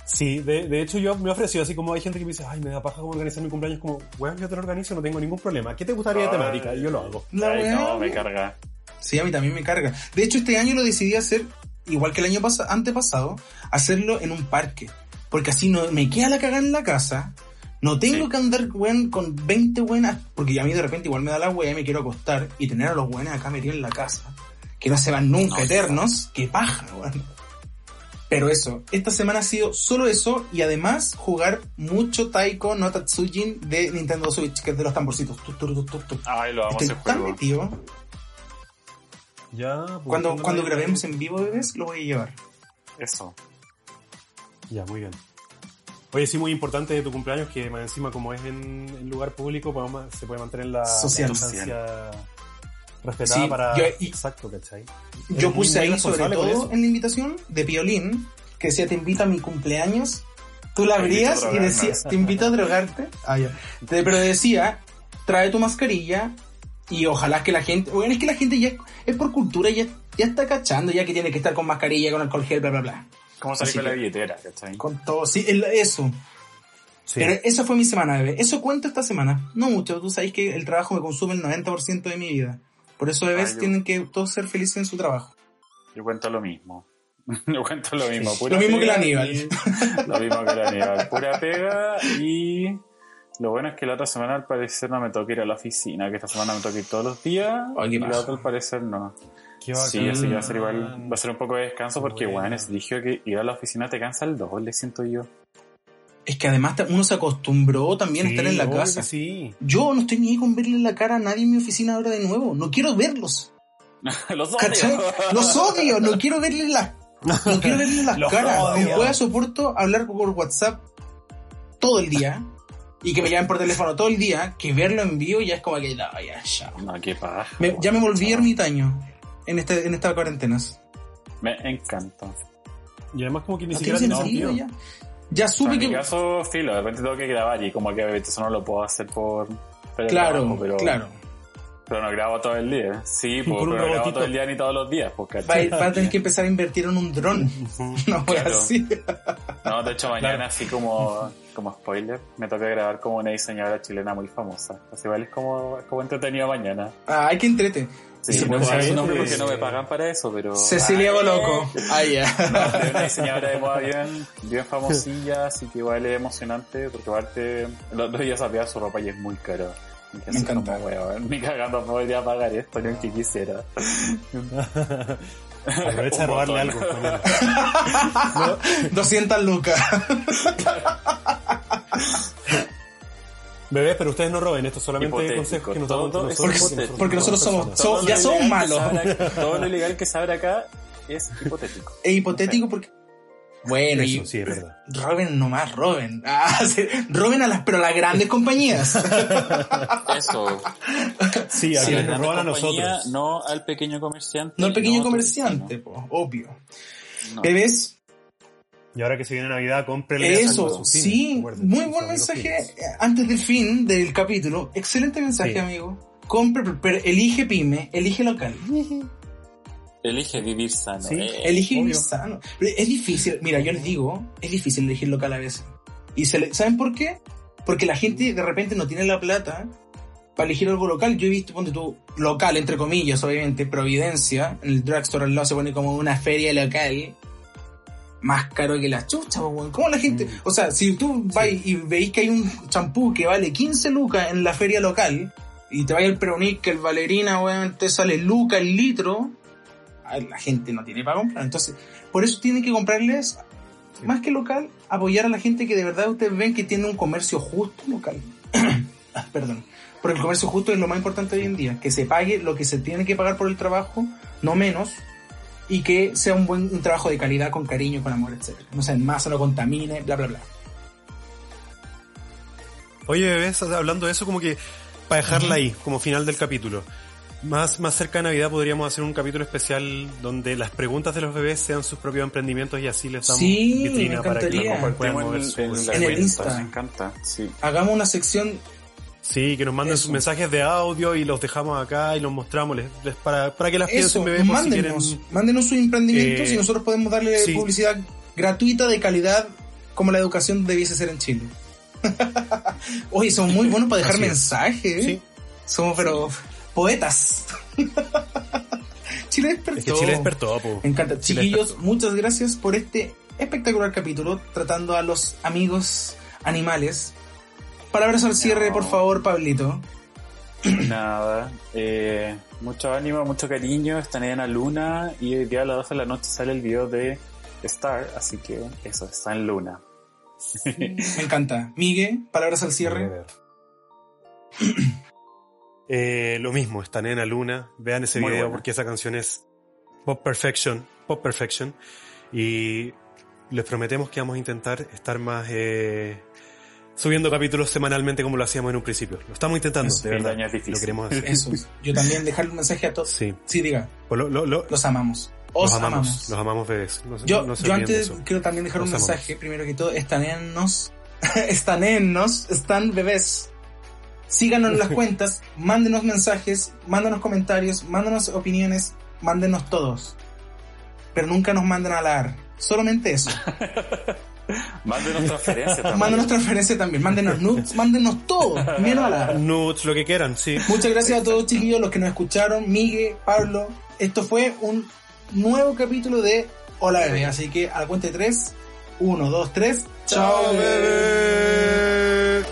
Sí, de, de, hecho yo me ofreció así como hay gente que me dice, ay, me da paja como organizar mi cumpleaños, como, weón, yo te lo organizo, no tengo ningún problema. ¿Qué te gustaría de temática? Y yo lo hago. ay, no, me carga. Sí, a mí también me carga. De hecho, este año lo decidí hacer, igual que el año antepasado, hacerlo en un parque. Porque así no me queda la cagada en la casa. No tengo que andar, weón, con 20 buenas, porque a mí de repente igual me da la weá y me quiero acostar y tener a los buenos acá metidos en la casa. Que no se van nunca eternos. Qué paja, weón. Pero eso, esta semana ha sido solo eso y además jugar mucho Taiko no Tatsujin de Nintendo Switch, que es de los tamborcitos. Ay, lo vamos Estoy tan metido. Ya, pues, cuando, cuando grabemos en vivo, bebés, lo voy a llevar. Eso. Ya, muy bien. Oye, sí, muy importante de tu cumpleaños que más encima como es en, lugar público, pues, se puede mantener la, Social. la respetada para... Yo, Exacto, ¿cachai? Yo puse ahí sobre todo en la invitación de Piolín, que decía te invito a mi cumpleaños, tú la abrías y decías, te invito a drogarte. Ah, ya. Pero decía, trae tu mascarilla y ojalá que la gente, bueno, es que la gente ya es por cultura, ya, ya está cachando, ya que tiene que estar con mascarilla, con alcohol gel, bla, bla, bla. ¿Cómo salir con la billetera, cachai? Con todo, sí, eso. Pero esa fue mi semana, bebé. Eso cuento esta semana. No mucho, tú sabes que el trabajo me consume el 90% de mi vida. Por eso bebés tienen que todos ser felices en su trabajo. Yo cuento lo mismo. yo cuento lo mismo. lo mismo que la Aníbal. lo mismo que la Aníbal. Pura pega y lo bueno es que la otra semana al parecer no me toca ir a la oficina, que esta semana me toca ir todos los días y la otra al parecer no. sí, así que va a ser igual, va a ser un poco de descanso porque bueno, es dijo que ir a la oficina te cansa el doble, siento yo. Es que además uno se acostumbró también a estar en la casa. Sí. Yo no estoy ni con verle la cara a nadie en mi oficina ahora de nuevo. No quiero verlos. los odio. Los odio. No quiero verles la, no quiero verles las caras. No puedo soporto hablar por WhatsApp todo el día. y que me llamen por teléfono todo el día, que verlo en vivo ya es como que ya, ya, ya. No, qué paja. Me- ya me volví ermitaño en, este, en estas cuarentenas. Me encanta. Y además como que ni No siquiera tiene sentido. ya. Ya O sea, supe en mi que... caso, filo, de repente tengo que grabar y como que obviamente eso no lo puedo hacer por... Claro, trabajo, pero, claro. Pero no grabo todo el día. Sí, por un pero no grabo todo el día ni todos los días. Pues, Va, a- va a tener que empezar a invertir en un dron. No voy Claro. así. No, de hecho mañana Claro. así como, como spoiler, me toca grabar como una diseñadora chilena muy famosa. Así igual es como, como entretenido mañana. Ah, hay que entrete. Sí, se no sé su nombre porque no me pagan para eso, pero... Cecilia Boloco. Ah, ya. No, es una diseñadora de moda bien, bien famosilla, así que igual es emocionante, porque aparte, los dos días sabía su ropa y es muy caro. Y así encanta. Ni cagando podría pagar esto, ni aunque quisiera. Aprovecha de robarle botón. algo. Pamela. 200 lucas. Bebés, pero ustedes no roben, esto es solamente Hipotético, consejos que nos damos entre es nosotros. Porque nosotros somos- personas. so- Todo ya lo somos ilegal que malos. se abre acá- todo lo ilegal que se abre acá es hipotético. Es hipotético porque... Bueno, y Eso, sí, es verdad. roben nomás, roben. Ah, sí, roben a las, pero a las grandes compañías. Eso. Sí, a Sí, nos roban a nosotros. No al pequeño comerciante. No el pequeño no, comerciante, po, obvio. no. Bebés, Y ahora que se viene Navidad, cómprenle eso, a sí, muy buen mensaje antes del fin del capítulo. Excelente mensaje, Sí. amigo. Compre, pero elige pyme, elige local. Elige vivir sano. Sí. eh. Elige vivir obvio. sano. Pero es difícil, mira, yo les digo, es difícil elegir local a veces. Y se le- ¿saben por qué? Porque la gente de repente no tiene la plata para elegir algo local. Yo he visto, ponte tú, local, entre comillas, obviamente, Providencia, en el drugstore al lado se pone como una feria local. Más caro que la chucha, weón. ¿Cómo la gente? O sea, si tú vas y veis que hay un champú que vale 15 lucas en la feria local, y te vaya el Peronic, que el Valerina, weón, te sale lucas el litro, la gente no tiene para comprar. Entonces, por eso tienen que comprarles, más que local, apoyar a la gente que de verdad ustedes ven que tiene un comercio justo local. Ah, Perdón. Porque el comercio justo es lo más importante hoy en día. Que se pague lo que se tiene que pagar por el trabajo, no menos. Y que sea un buen un trabajo de calidad, con cariño, con amor, etc. No sea en masa, no contamine, bla, bla, bla. Oye, bebés, hablando de eso, como que para dejarla ahí, como final del capítulo. Más, más cerca de Navidad podríamos hacer un capítulo especial donde las preguntas de los bebés sean sus propios emprendimientos y así les damos Sí, vitrina me para que encantaría. puedan mover en, sus- en la En el Insta. Me encanta, sí. Hagamos una sección Sí, que nos manden Eso. sus mensajes de audio y los dejamos acá y los mostramos les, les- para, para que las piensen bebés por si mándenos, mándenos sus emprendimientos Eh, y nosotros podemos darle sí. publicidad gratuita de calidad como la educación debiese ser en Chile. Oye, son muy buenos para dejar mensajes. Sí. Somos pero poetas. Chile despertó. Es que Chile despertó, po. Me encanta. Chile Chiquillos, despertó. muchas gracias por este espectacular capítulo tratando a los amigos animales. Palabras al cierre, No. por favor, Pablito. Nada. Eh, mucho ánimo, mucho cariño. Están en la luna y hoy día a las 12 de la noche sale el video de Star, así que eso, está en luna. Me encanta. Miguel, palabras al cierre. Eh, lo mismo, está Nena Luna, vean ese Muy video buena. porque esa canción es Pop Perfection, Pop Perfection. Y les prometemos que vamos a intentar estar más eh, subiendo capítulos semanalmente como lo hacíamos en un principio. Lo estamos intentando, Eso, de verdad. es difícil. Lo queremos hacer. Eso. Yo también dejarle un mensaje a todos. Sí, Sí, diga. Pues lo- lo- lo- Los amamos. Os los amamos, amamos. los amamos bebés. No, Yo, no yo antes eso. quiero también dejar un Los amamos. mensaje. Primero que todo, estanénnos. estanénnos. Están bebés. Síganos en las cuentas. Mándenos mensajes. Mándenos comentarios. Mándenos opiniones. Mándenos todos. Pero nunca nos manden a la AR. Solamente eso. Mándenos transferencias también. Mándenos transferencia también. Mándenos nudes. Mándenos todo. Menos a la. Nudes, lo que quieran, sí. Muchas gracias a todos chiquillos, los que nos escucharon, Miguel, Pablo. Esto fue un nuevo capítulo de Hola Bebé, así que a la cuenta de tres, uno, dos, tres, chao bebé.